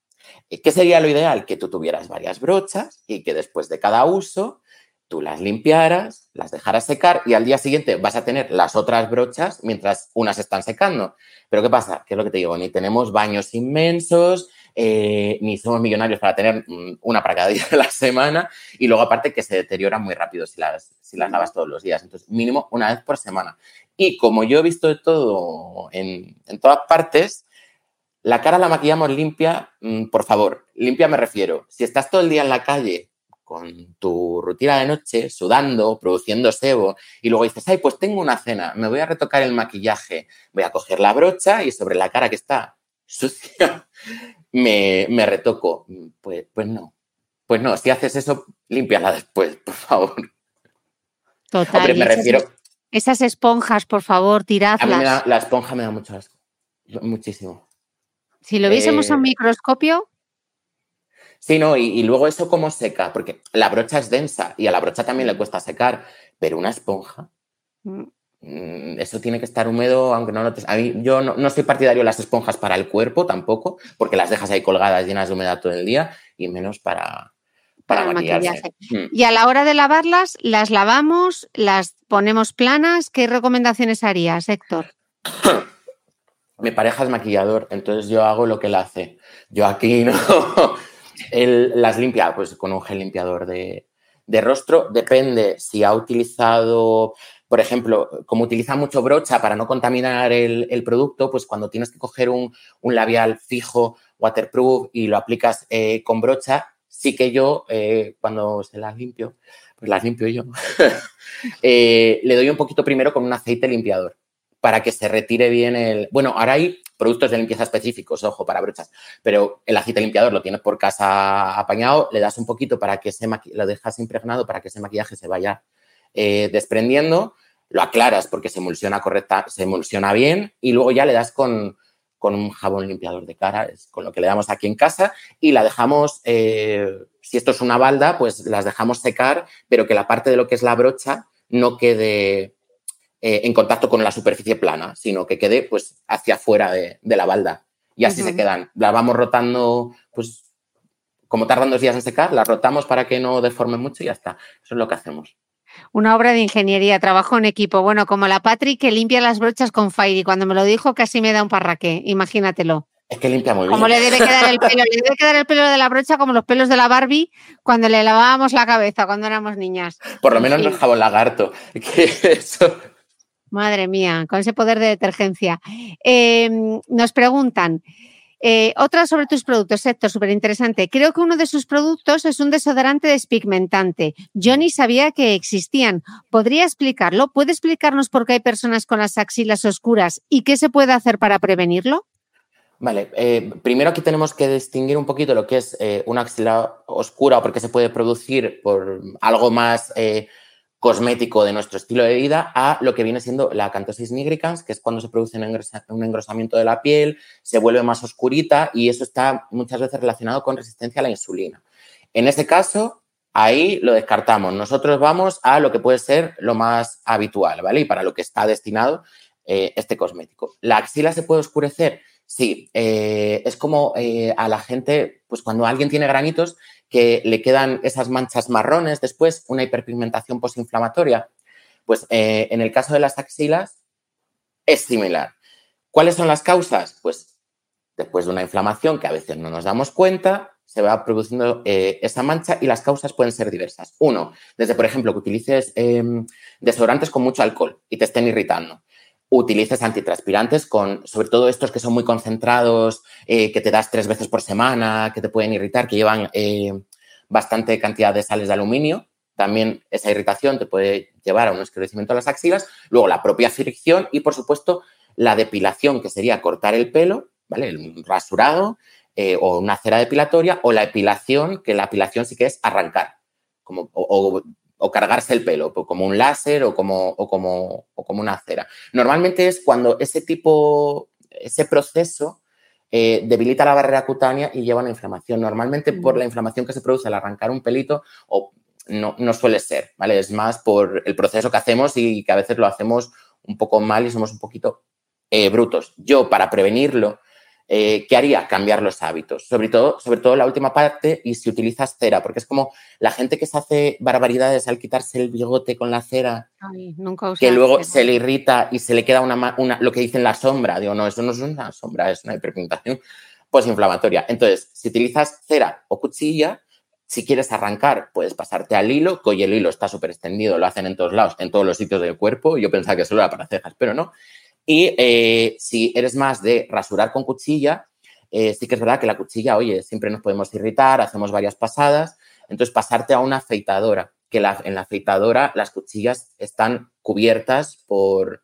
¿Qué sería lo ideal? Que tú tuvieras varias brochas y que después de cada uso tú las limpiaras, las dejaras secar y al día siguiente vas a tener las otras brochas mientras unas están secando. Pero ¿qué pasa? ¿Qué es lo que te digo? Ni tenemos baños inmensos, eh, ni somos millonarios para tener mm, una para cada día de la semana y luego aparte que se deteriora muy rápido si las, si las lavas todos los días. Entonces, mínimo una vez por semana. Y como yo he visto de todo en, en todas partes, la cara la maquillamos limpia, mm, por favor, limpia me refiero. Si estás todo el día en la calle con tu rutina de noche, sudando, produciendo sebo, y luego dices, ay, pues tengo una cena, me voy a retocar el maquillaje, voy a coger la brocha y sobre la cara que está sucia, me, retoco. Pues, pues no. Pues no, si haces eso, límpiala después, por favor. Total. me refiero. Esas esponjas, por favor, tiradlas. la esponja me da mucho asco. Muchísimo. Si lo viésemos a un eh, microscopio. Sí, no, y, luego eso cómo seca, porque la brocha es densa y a la brocha también le cuesta secar, pero una esponja, mm. Mm, eso tiene que estar húmedo, aunque no lo A mí, yo no, soy partidario de las esponjas para el cuerpo tampoco, porque las dejas ahí colgadas llenas de humedad todo el día y menos para, para, maquillaje. Mm. Y a la hora de lavarlas, las lavamos, las ponemos planas. ¿Qué recomendaciones harías, Héctor? mi pareja es maquillador, entonces yo hago lo que él hace. Yo aquí no. Las limpia pues con un gel limpiador de, rostro. Depende si ha utilizado, por ejemplo, como utiliza mucho brocha para no contaminar el, producto, pues cuando tienes que coger un, labial fijo, waterproof y lo aplicas eh, con brocha, sí que yo, eh, cuando se las limpio, pues las limpio yo, eh, le doy un poquito primero con un aceite limpiador para que se retire bien el... Bueno, ahora hay productos de limpieza específicos, ojo, para brochas, pero el aceite limpiador lo tienes por casa apañado, le das un poquito para que se lo dejas impregnado para que ese maquillaje se vaya eh, desprendiendo, lo aclaras porque se emulsiona correcta, se emulsiona bien y luego ya le das con, un jabón limpiador de cara, es con lo que le damos aquí en casa y la dejamos, eh, si esto es una balda, pues las dejamos secar, pero que la parte de lo que es la brocha no quede eh, en contacto con la superficie plana, sino que quede pues hacia afuera de, la balda. Y así se quedan. La vamos rotando, pues como tardan dos días en secar, la rotamos para que no deforme mucho y ya está. Eso es lo que hacemos. Una obra de ingeniería, trabajo en equipo. Bueno, como la Patrick que limpia las brochas con Fairy. Cuando me lo dijo casi me da un parraque, imagínatelo. Es que limpia muy bien. Como le debe quedar el pelo, le debe quedar el pelo de la brocha como los pelos de la Barbie cuando le lavábamos la cabeza cuando éramos niñas. Por lo menos no es jabón lagarto. Que eso Madre mía, con ese poder de detergencia. Em, nos preguntan, eh, otra sobre tus productos, Héctor, súper interesante. Creo que uno de sus productos es un desodorante despigmentante. Yo ni sabía que existían. ¿Podría explicarlo? ¿Puede explicarnos por qué hay personas con las axilas oscuras y qué se puede hacer para prevenirlo? Vale, eh, primero aquí tenemos que distinguir un poquito lo que es eh, una axila oscura o por qué se puede producir por algo más cosmético de nuestro estilo de vida a lo que viene siendo la cantosis nigricans, que es cuando se produce un engrosamiento de la piel, se vuelve más oscurita y eso está muchas veces relacionado con resistencia a la insulina. En este caso, ahí lo descartamos. Nosotros vamos a lo que puede ser lo más habitual, ¿vale? Y para lo que está destinado eh, este cosmético. ¿La axila se puede oscurecer? Sí, eh, es como eh, a la gente, pues cuando alguien tiene granitos, que le quedan esas manchas marrones después, una hiperpigmentación postinflamatoria. Pues eh, en el caso de las axilas es similar. ¿Cuáles son las causas? Pues después de una inflamación que a veces no nos damos cuenta, se va produciendo eh, esa mancha y las causas pueden ser diversas. Uno, desde por ejemplo que utilices em, desodorantes con mucho alcohol y te estén irritando. Utilices antitranspirantes con, sobre todo estos que son muy concentrados, eh, que te das tres veces por semana, que te pueden irritar, que llevan eh, bastante cantidad de sales de aluminio. También esa irritación te puede llevar a un esclarecimiento de las axilas. Luego la propia fricción y, por supuesto, la depilación, que sería cortar el pelo, ¿vale? El rasurado, eh, o una cera depilatoria, o la epilación, que la epilación sí que es arrancar, como, o, cargarse el pelo, pues como un láser o como, o como, o como una cera. Normalmente es cuando ese tipo, ese proceso eh, debilita la barrera cutánea y lleva a una inflamación. Normalmente por la inflamación que se produce al arrancar un pelito, o no, no suele ser, ¿vale? Es más por el proceso que hacemos y que a veces lo hacemos un poco mal y somos un poquito eh, brutos. Yo, para prevenirlo, eh, ¿qué haría? Cambiar los hábitos. Sobre todo, sobre todo la última parte y si utilizas cera, porque es como la gente que se hace barbaridades al quitarse el bigote con la cera, que luego se le irrita y se le queda una, una, lo que dicen la sombra. Digo, no, eso no es una sombra, es una hiperpigmentación posinflamatoria. Entonces, si utilizas cera o cuchilla, si quieres arrancar, puedes pasarte al hilo, que hoy el hilo está súper extendido, lo hacen en todos lados, en todos los sitios del cuerpo. Yo pensaba que solo era para cejas, pero no. Y eh, si eres más de rasurar con cuchilla, eh, sí que es verdad que la cuchilla, oye, siempre nos podemos irritar, hacemos varias pasadas, entonces pasarte a una afeitadora, que en la afeitadora las cuchillas están cubiertas por,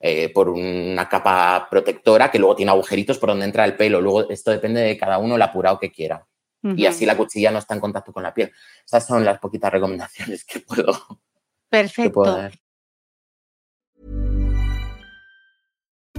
eh, por una capa protectora que luego tiene agujeritos por donde entra el pelo. Luego esto depende de cada uno el apurado que quiera. Y así la cuchilla no está en contacto con la piel. Esas son las poquitas recomendaciones que puedo, Perfecto.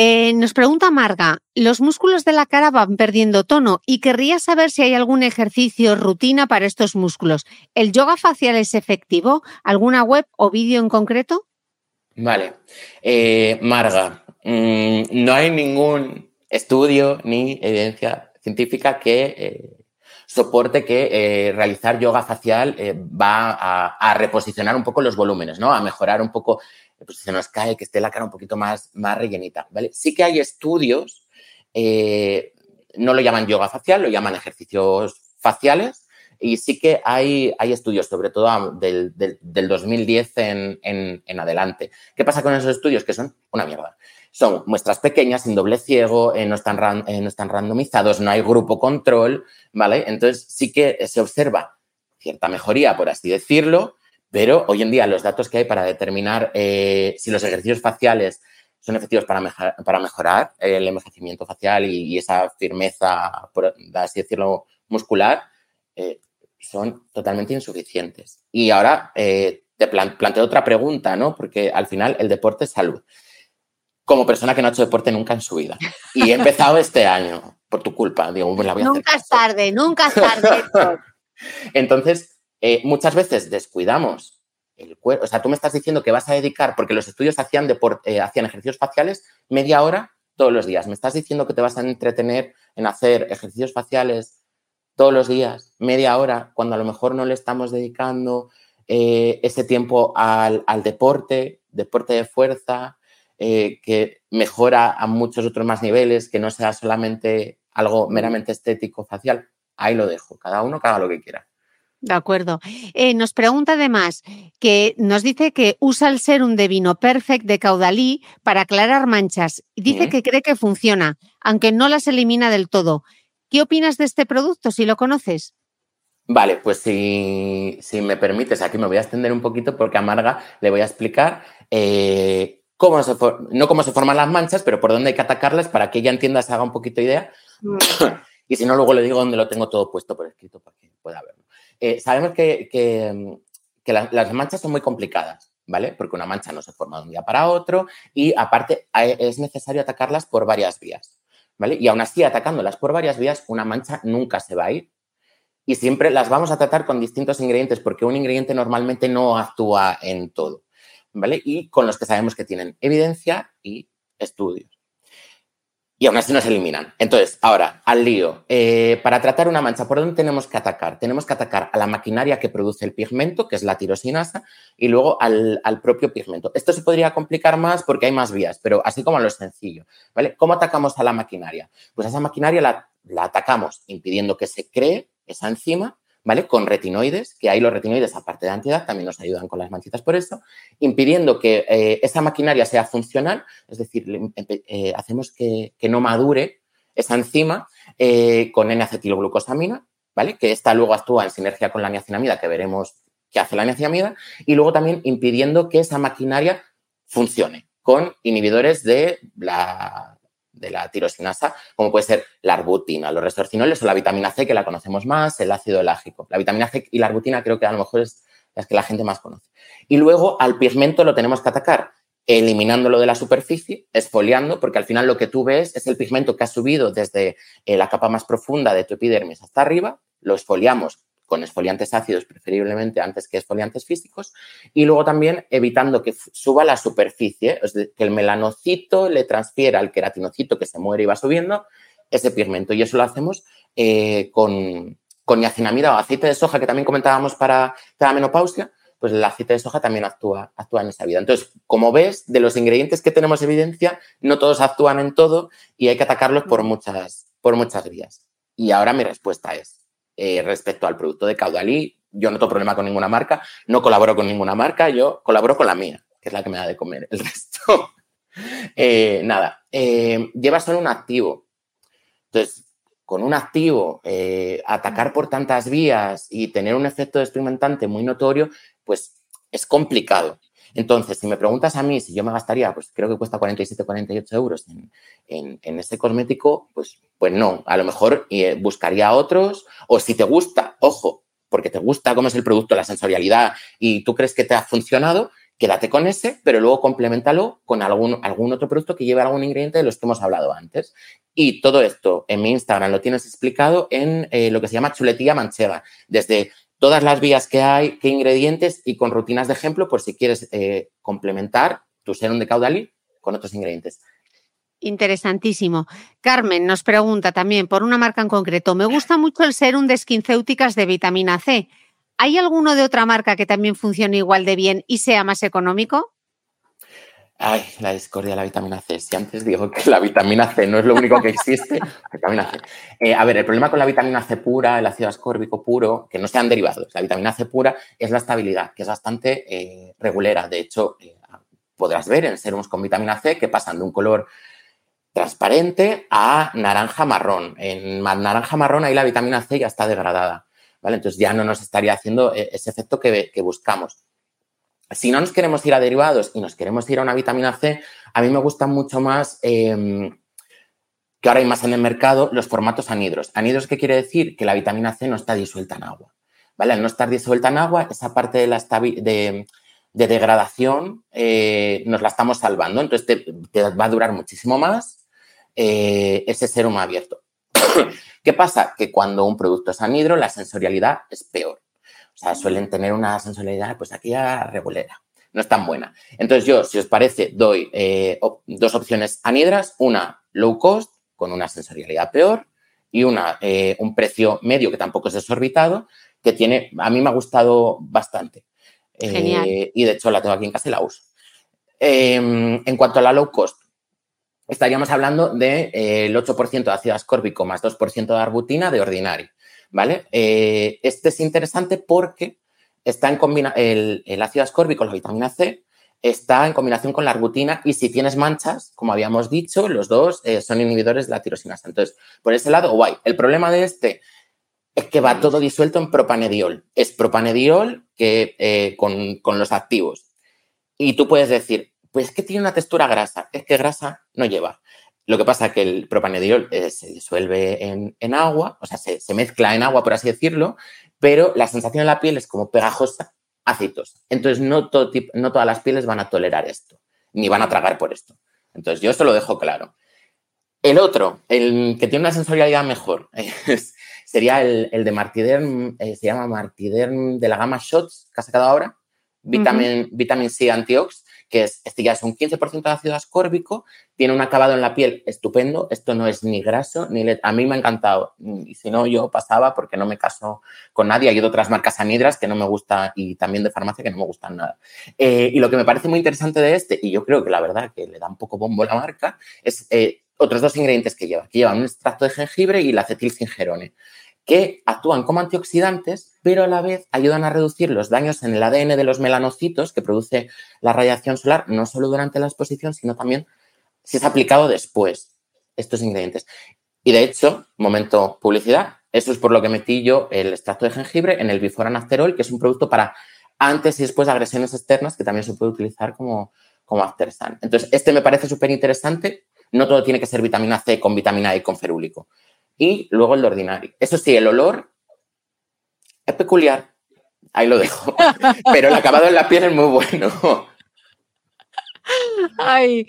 Eh, nos pregunta Marga, los músculos de la cara van perdiendo tono y querría saber si hay algún ejercicio, rutina para estos músculos. ¿El yoga facial es efectivo? ¿Alguna web o vídeo en concreto? Vale. Eh, Marga, mmm, no hay ningún estudio ni evidencia científica que eh, soporte que realizar yoga facial va a, a, reposicionar un poco los volúmenes, ¿no? A mejorar un poco pues se nos cae, que esté la cara un poquito más, más rellenita, ¿vale? Sí que hay estudios, eh, no lo llaman yoga facial, lo llaman ejercicios faciales, y sí que hay, hay estudios, sobre todo del, del, del 2010 en, en, en, adelante. ¿Qué pasa con esos estudios? Que son una mierda. Son muestras pequeñas, sin doble ciego, eh, no, están eh, no están randomizados, no hay grupo control, ¿vale? Entonces sí que se observa cierta mejoría, por así decirlo, pero hoy en día los datos que hay para determinar eh, si los ejercicios faciales son efectivos para, mejor, para mejorar el envejecimiento facial y, y, esa firmeza, por así decirlo, muscular, eh, son totalmente insuficientes. Y ahora eh, te plan planteo otra pregunta, ¿no? Porque al final el deporte es salud. Como persona que no ha hecho deporte nunca en su vida. Y he empezado este año, por tu culpa. Digo, pues la voy a nunca es tarde, nunca es tarde. Entonces, eh, muchas veces descuidamos el cuerpo. O sea, tú me estás diciendo que vas a dedicar, porque los estudios hacían, eh, hacían ejercicios faciales media hora todos los días. Me estás diciendo que te vas a entretener en hacer ejercicios faciales todos los días, media hora, cuando a lo mejor no le estamos dedicando eh, ese tiempo al, deporte, deporte de fuerza, eh, que mejora a muchos otros más niveles, que no sea solamente algo meramente estético, facial, ahí lo dejo. Cada uno que haga lo que quiera. De acuerdo. Eh, nos pregunta además que nos dice que usa el serum de vino Perfect de Caudalí para aclarar manchas. y Dice que cree que funciona, aunque no las elimina del todo. ¿Qué opinas de este producto si lo conoces? Vale, pues si, me permites, aquí me voy a extender un poquito porque a Marga le voy a explicar eh, cómo se no cómo se forman las manchas, pero por dónde hay que atacarlas para que ella entienda, se haga un poquito idea. Mm. y si no, luego le digo dónde lo tengo todo puesto por escrito para que pueda verlo. Eh, sabemos que, las manchas son muy complicadas, ¿vale? Porque una mancha no se forma de un día para otro y aparte es necesario atacarlas por varias vías, ¿vale? Y aún así, atacándolas por varias vías, una mancha nunca se va a ir y siempre las vamos a tratar con distintos ingredientes porque un ingrediente normalmente no actúa en todo, ¿vale? Y con los que sabemos que tienen evidencia y estudios y aún así no se eliminan. Entonces, ahora, al lío. Eh, para tratar una mancha, ¿por dónde tenemos que atacar? Tenemos que atacar a la maquinaria que produce el pigmento, que es la tirosinasa, y luego al, propio pigmento. Esto se podría complicar más porque hay más vías, pero así como lo es sencillo. ¿vale? ¿Cómo atacamos a la maquinaria? Pues a esa maquinaria la, la atacamos impidiendo que se cree esa enzima ¿vale? Con retinoides, que ahí los retinoides, aparte de antiedad, también nos ayudan con las manchitas por eso, impidiendo que eh, esa maquinaria sea funcional, es decir, eh, hacemos que, no madure esa enzima eh, con N-acetiloglucosamina, ¿vale? Que esta luego actúa en sinergia con la niacinamida, que veremos qué hace la niacinamida, y luego también impidiendo que esa maquinaria funcione con inhibidores de la de la tirosinasa, como puede ser la arbutina, los restorcinoles o la vitamina C, que la conocemos más, el ácido elágico. La vitamina C y la arbutina creo que a lo mejor es las que la gente más conoce. Y luego al pigmento lo tenemos que atacar eliminándolo de la superficie, esfoliando, porque al final lo que tú ves es el pigmento que ha subido desde eh, la capa más profunda de tu epidermis hasta arriba, lo esfoliamos con esfoliantes ácidos preferiblemente antes que esfoliantes físicos, y luego también evitando que suba la superficie, es decir, que el melanocito le transfiera al queratinocito que se muere y va subiendo ese pigmento. Y eso lo hacemos eh, con, con niacinamida o aceite de soja, que también comentábamos para, la menopausia, pues el aceite de soja también actúa, actúa en esa vida. Entonces, como ves, de los ingredientes que tenemos evidencia, no todos actúan en todo y hay que atacarlos por muchas, por muchas vías. Y ahora mi respuesta es, eh, respecto al producto de Caudalí, yo no tengo problema con ninguna marca, no colaboro con ninguna marca, yo colaboro con la mía, que es la que me da de comer. El resto, eh, nada, eh, lleva solo un activo. Entonces, con un activo, atacar por tantas vías y tener un efecto despigmentante muy notorio, pues es complicado. Entonces, si me preguntas a mí si yo me gastaría, pues creo que cuesta 47, 48 euros en, en, este cosmético, pues, pues no, a lo mejor eh, buscaría otros, o si te gusta, ojo, porque te gusta cómo es el producto, la sensorialidad, y tú crees que te ha funcionado, quédate con ese, pero luego complementalo con algún, algún otro producto que lleve algún ingrediente de los que hemos hablado antes. Y todo esto en mi Instagram lo tienes explicado en eh, lo que se llama chuletilla manchega, desde todas las vías que hay, qué ingredientes y con rutinas de ejemplo por si quieres eh, complementar tu serum de caudalí con otros ingredientes. Interesantísimo. Carmen nos pregunta también por una marca en concreto. Me gusta mucho el serum de skincéuticas de vitamina C. ¿Hay alguno de otra marca que también funcione igual de bien y sea más económico? Ay, la discordia de la vitamina C. Si antes digo que la vitamina C no es lo único que existe, vitamina C. Eh, a ver, el problema con la vitamina C pura, el ácido ascórbico puro, que no sean derivados, la vitamina C pura es la estabilidad, que es bastante eh, regulera. De hecho, eh, podrás ver en serums con vitamina C que pasan de un color transparente a naranja marrón. En naranja marrón ahí la vitamina C ya está degradada. ¿vale? Entonces ya no nos estaría haciendo ese efecto que buscamos. Si no nos queremos ir a derivados y nos queremos ir a una vitamina C, a mí me gustan mucho más, em, que ahora hay más en el mercado, los formatos anhidros. Anhidros, ¿qué quiere decir? Que la vitamina C no está disuelta en agua. ¿Vale? Al no estar disuelta en agua, esa parte de, la de, degradación eh, nos la estamos salvando. Entonces, te, va a durar muchísimo más eh, ese serum abierto. ¿Qué pasa? Que cuando un producto es anhidro, la sensorialidad es peor. O sea, suelen tener una sensualidad, pues aquí a regulera. No es tan buena. Entonces yo, si os parece, doy eh, dos opciones anhidras. Una low cost, con una sensorialidad peor, y una, eh, un precio medio que tampoco es desorbitado, que tiene, a mí me ha gustado bastante. Genial. Eh, y de hecho la tengo aquí en casa y la uso. Em, en cuanto a la low cost, estaríamos hablando del de, 8% de ácido ascórbico más 2% de arbutina de ordinario. ¿Vale? este es interesante porque está en combina el, el ácido ascórbico, la vitamina C, está en combinación con la arbutina y si tienes manchas, como habíamos dicho, los dos eh, son inhibidores de la tirosinasa. Entonces, por ese lado, guay. El problema de este es que va todo disuelto en propanediol. Es propanediol que, eh, con, los activos. Y tú puedes decir, pues es que tiene una textura grasa. Es que grasa no lleva. Lo que pasa es que el propanediol eh, se disuelve en, agua, o sea, se, se, mezcla en agua, por así decirlo, pero la sensación en la piel es como pegajosa ácidos. Entonces, no, todo no todas las pieles van a tolerar esto, ni van a tragar por esto. Entonces, yo esto lo dejo claro. El otro, el que tiene una sensorialidad mejor, sería el, de Martiderm, eh, se llama Martiderm de la gama Shots, que ha sacado ahora, Vitamin, Vitamin C Antiox, que es, este ya es un 15% de ácido ascórbico, tiene un acabado en la piel estupendo, esto no es ni graso, ni a mí me ha encantado, y si no yo pasaba porque no me caso con nadie, hay otras marcas anidras que no me gustan y también de farmacia que no me gustan nada. Eh, y lo que me parece muy interesante de este, y yo creo que la verdad que le da un poco bombo la marca, es eh, otros dos ingredientes que lleva, que llevan un extracto de jengibre y la acetilcingerone que actúan como antioxidantes, pero a la vez ayudan a reducir los daños en el ADN de los melanocitos que produce la radiación solar, no solo durante la exposición, sino también si es aplicado después, estos ingredientes. Y de hecho, momento publicidad, eso es por lo que metí yo el extracto de jengibre en el biforanafterol, que es un producto para antes y después de agresiones externas, que también se puede utilizar como, como after. Entonces, este me parece súper interesante. No todo tiene que ser vitamina C con vitamina E con ferúlico y luego el de ordinario. Eso sí, el olor es peculiar. Ahí lo dejo. Pero el acabado en la piel es muy bueno. Ay,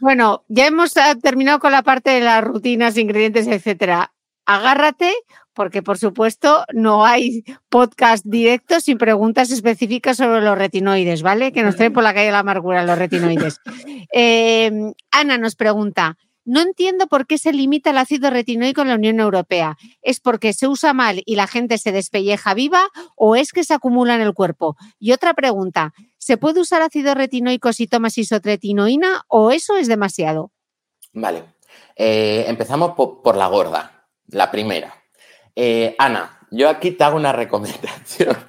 bueno, ya hemos ah, terminado con la parte de las rutinas, ingredientes, etcétera. Agárrate, porque por supuesto no hay podcast directo sin preguntas específicas sobre los retinoides, ¿vale? Que nos traen por la calle de la amargura los retinoides. Eh, Ana nos pregunta: no entiendo por qué se limita el ácido retinoico en la Unión Europea. ¿Es porque se usa mal y la gente se despelleja viva o es que se acumula en el cuerpo? Y otra pregunta, ¿se puede usar ácido retinoico si tomas isotretinoína o eso es demasiado? Vale, eh, empezamos por, la gorda, la primera. Eh, Ana, yo aquí te hago una recomendación.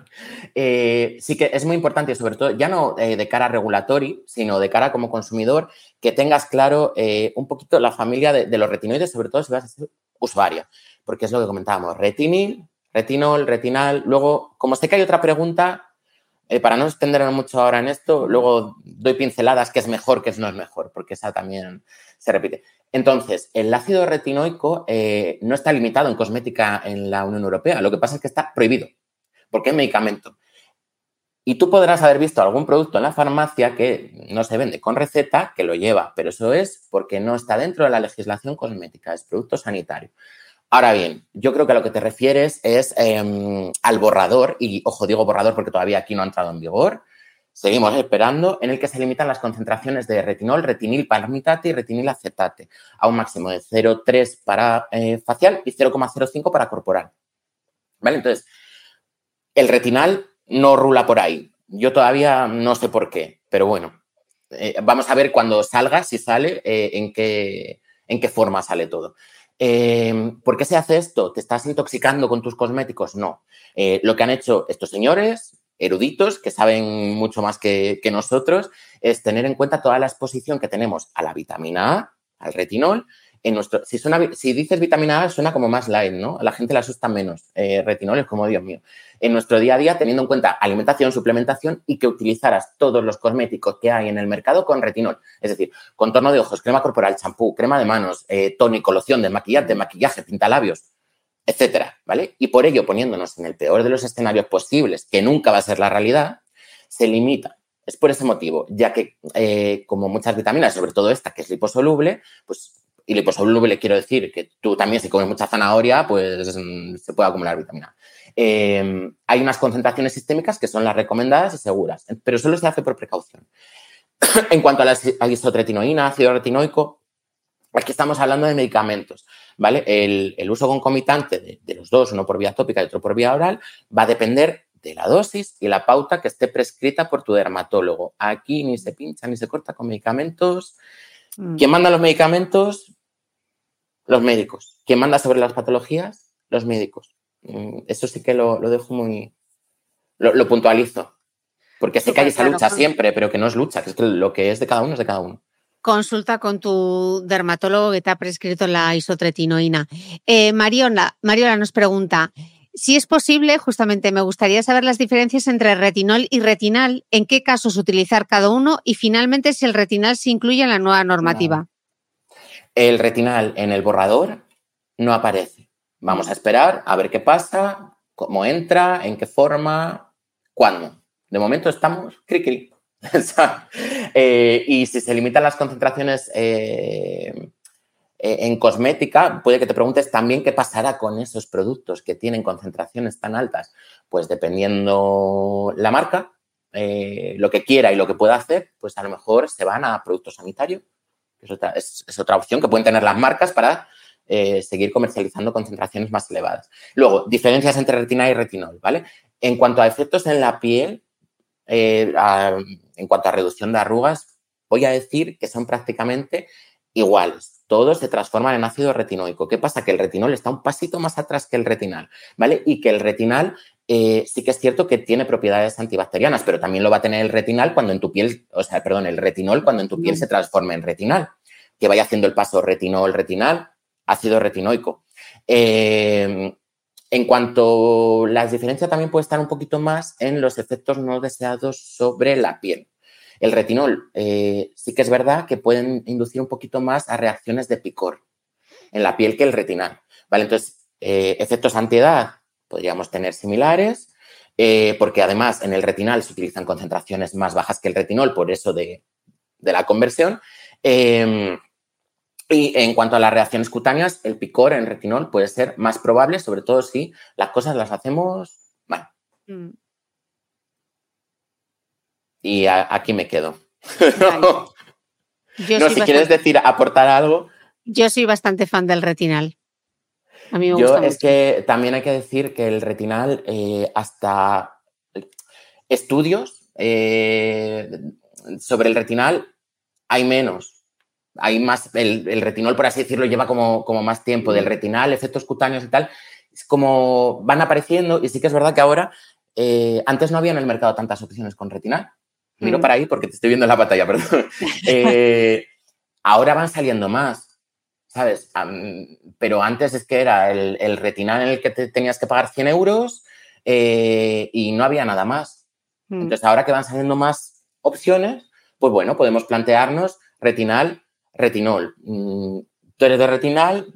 Eh, sí que es muy importante, sobre todo, ya no eh, de cara regulatory, sino de cara como consumidor, que tengas claro eh, un poquito la familia de, los retinoides, sobre todo si vas a ser usuaria, porque es lo que comentábamos, retinil, retinol, retinal. Luego, como sé que hay otra pregunta, para no extenderme mucho ahora en esto, luego doy pinceladas que es mejor, que no es mejor, porque esa también se repite. Entonces, el ácido retinoico no está limitado en cosmética en la Unión Europea, lo que pasa es que está prohibido porque es medicamento. Y tú podrás haber visto algún producto en la farmacia que no se vende con receta, que lo lleva, pero eso es porque no está dentro de la legislación cosmética, es producto sanitario. Ahora bien, yo creo que a lo que te refieres es em, al borrador, y ojo, digo borrador porque todavía aquí no ha entrado en vigor, seguimos esperando, en el que se limitan las concentraciones de retinol, retinil palmitate y retinil acetate a un máximo de 0,3 para eh, facial y 0,05 para corporal. ¿Vale? Entonces, el retinal no rula por ahí. Yo todavía no sé por qué, pero bueno, eh, vamos a ver cuando salga, si sale, eh, en, qué, en qué forma sale todo. Eh, ¿Por qué se hace esto? ¿Te estás intoxicando con tus cosméticos? No. lo que han hecho estos señores, eruditos, que saben mucho más que, que nosotros, es tener en cuenta toda la exposición que tenemos a la vitamina A, al retinol nuestro, si, si dices vitamina A, suena como más light, ¿no? A la gente le asusta menos. Eh, retinol es como, Dios mío. En nuestro día a día, teniendo en cuenta alimentación, suplementación y que utilizaras todos los cosméticos que hay en el mercado con retinol. Es decir, contorno de ojos, crema corporal, champú, crema de manos, eh, tónico, loción de maquillaje, maquillaje, pintalabios, etcétera, ¿vale? Y por ello, poniéndonos en el peor de los escenarios posibles, que nunca va a ser la realidad, se limita es por ese motivo, ya que eh, como muchas vitaminas, sobre todo esta que es liposoluble, pues y liposoluble quiero decir que tú también si comes mucha zanahoria, pues mm, se puede acumular vitamina. Eh, hay unas concentraciones sistémicas que son las recomendadas y seguras, pero solo se hace por precaución. en cuanto a la isotretinoína, ácido retinoico, aquí estamos hablando de medicamentos, ¿vale? El, uso concomitante de, de, los dos, uno por vía tópica y otro por vía oral, va a depender de la dosis y la pauta que esté prescrita por tu dermatólogo. Aquí ni se pincha ni se corta con medicamentos Mm. ¿Quién manda los medicamentos? Los médicos. ¿Quién manda sobre las patologías? Los médicos. Mm, Eso sí que lo, lo dejo muy... Lo, lo puntualizo. Porque sé que hay esa lucha claro. siempre, pero que no es lucha, que es que lo que es de cada uno es de cada uno. Consulta con tu dermatólogo que te ha prescrito la isotretinoína. Eh, Mariola, Mariola nos pregunta, si es posible, justamente me gustaría saber las diferencias entre retinol y retinal, en qué casos utilizar cada uno y finalmente si el retinal se incluye en la nueva normativa. El retinal en el borrador no aparece. Vamos a esperar a ver qué pasa, cómo entra, en qué forma, cuándo. De momento estamos cri eh, y si se limitan las concentraciones eh, en cosmética, puede que te preguntes también qué pasará con esos productos que tienen concentraciones tan altas. Pues dependiendo la marca, eh, lo que quiera y lo que pueda hacer, pues a lo mejor se van a productos sanitarios. Es otra, es- otra opción que pueden tener las marcas para eh, seguir comercializando concentraciones más elevadas. Luego, diferencias entre retina y retinol, ¿vale? En cuanto a efectos en la piel, eh, en cuanto a reducción de arrugas, voy a decir que son prácticamente iguales. Todos se transforman en ácido retinoico. ¿Qué pasa? Que el retinol está un pasito más atrás que el retinal, ¿vale? Y que el retinal eh, sí que es cierto que tiene propiedades antibacterianas, pero también lo va a tener el retinal cuando en tu piel, o sea, perdón, el retinol cuando en tu piel se transforme en retinal, que vaya haciendo el paso retinol-retinal, ácido retinoico. Eh, en cuanto las diferencias también puede estar un poquito más en los efectos no deseados sobre la piel. El retinol eh, sí que es verdad que pueden inducir un poquito más a reacciones de picor en la piel que el retinal. ¿vale? Entonces, eh, efectos antiedad podríamos tener similares, eh, porque además en el retinal se utilizan concentraciones más bajas que el retinol, por eso de, de la conversión. Eh, y en cuanto a las reacciones cutáneas, el picor en retinol puede ser más probable, sobre todo si las cosas las hacemos mal. Mm, Y a- aquí me quedo. Vale. Yo, no, si quieres decir, aportar algo, yo soy bastante fan del retinal. A mí me yo es que también hay que decir que el retinal, eh, hasta estudios eh, sobre el retinal, hay menos. Hay más, el, el retinol, por así decirlo, lleva como, como más tiempo. Del retinal, efectos cutáneos y tal, es como van apareciendo. Y sí que es verdad que ahora, eh, antes no había en el mercado tantas opciones con retinal. Miro Mm. para ahí porque te estoy viendo en la pantalla, perdón. Ahora van saliendo más, ¿sabes? Pero antes es que era el, el retinal en el que te tenías que pagar 100 euros eh, y no había nada más. Mm. Entonces, ahora que van saliendo más opciones, pues bueno, podemos plantearnos retinal, retinol. Mm, Tú eres de retinal,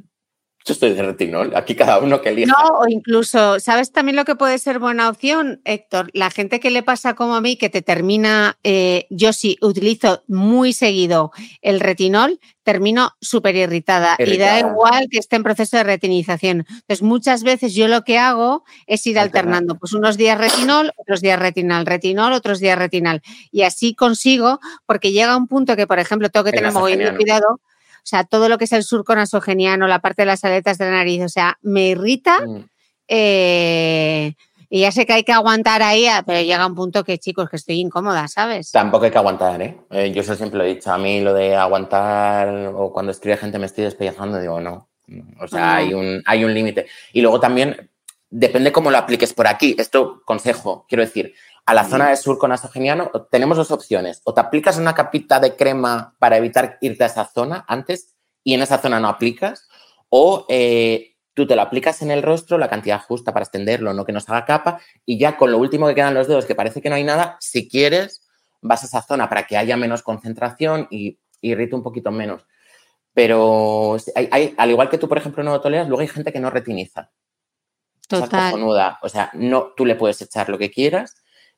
yo estoy de retinol. Aquí cada uno que elija. No, o incluso, ¿sabes también lo que puede ser buena opción, Héctor? La gente que le pasa como a mí, que te termina, eh, yo sí utilizo muy seguido el retinol, termino súper irritada, y da igual que esté en proceso de retinización. Entonces, muchas veces yo lo que hago es ir alternando, pues unos días retinol, otros días retinal, retinol, otros días retinal. Y así consigo, porque llega un punto que, por ejemplo, tengo que tener nasogeniano. cuidado. Sea, todo lo que es el surco nasogeniano, la parte de las aletas de la nariz, o sea, me irrita Mm. eh, y ya sé que hay que aguantar ahí, ah, pero llega un punto que, chicos, que estoy incómoda, ¿sabes? Tampoco hay que aguantar, ¿eh? Eh, Yo eso siempre lo he dicho. A mí lo de aguantar o cuando escribe gente me estoy despellejando, digo, no. O sea, hay un, hay un límite. Y luego también, depende cómo lo apliques por aquí. Esto, consejo, quiero decir, a la zona de surco nasogeniano tenemos dos opciones. O te aplicas una capita de crema para evitar irte a esa zona antes y en esa zona no aplicas, o eh, tú te lo aplicas en el rostro, la cantidad justa para extenderlo, no que nos haga capa, y ya con lo último que quedan los dedos, que parece que no hay nada, si quieres, vas a esa zona para que haya menos concentración y irrite un poquito menos. Pero hay- hay- al igual que tú, por ejemplo, no lo toleras, luego hay gente que no retiniza. Total. O sea, no, tú le puedes echar lo que quieras,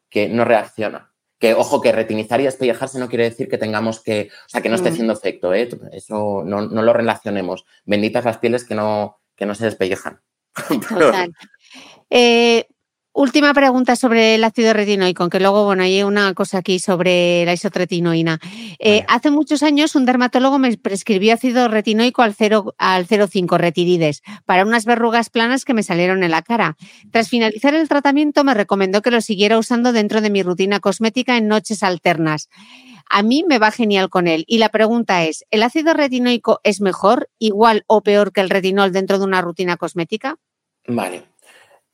que no reacciona. Que, ojo, que retinizar y despellejarse no quiere decir que tengamos que, o sea, que no esté Mm. haciendo efecto, ¿eh? Eso no, no lo relacionemos. Benditas las pieles que no, que no se despellejan. Total. Eh, última pregunta sobre el ácido retinoico, aunque luego, bueno, hay una cosa aquí sobre la isotretinoína. Eh, Vale. hace muchos años un dermatólogo me prescribió ácido retinoico al 0, al 0,5 retirides para unas verrugas planas que me salieron en la cara. Tras finalizar el tratamiento me recomendó que lo siguiera usando dentro de mi rutina cosmética en noches alternas. A mí me va genial con él. Y la pregunta es, ¿el ácido retinoico es mejor, igual o peor que el retinol dentro de una rutina cosmética? Vale.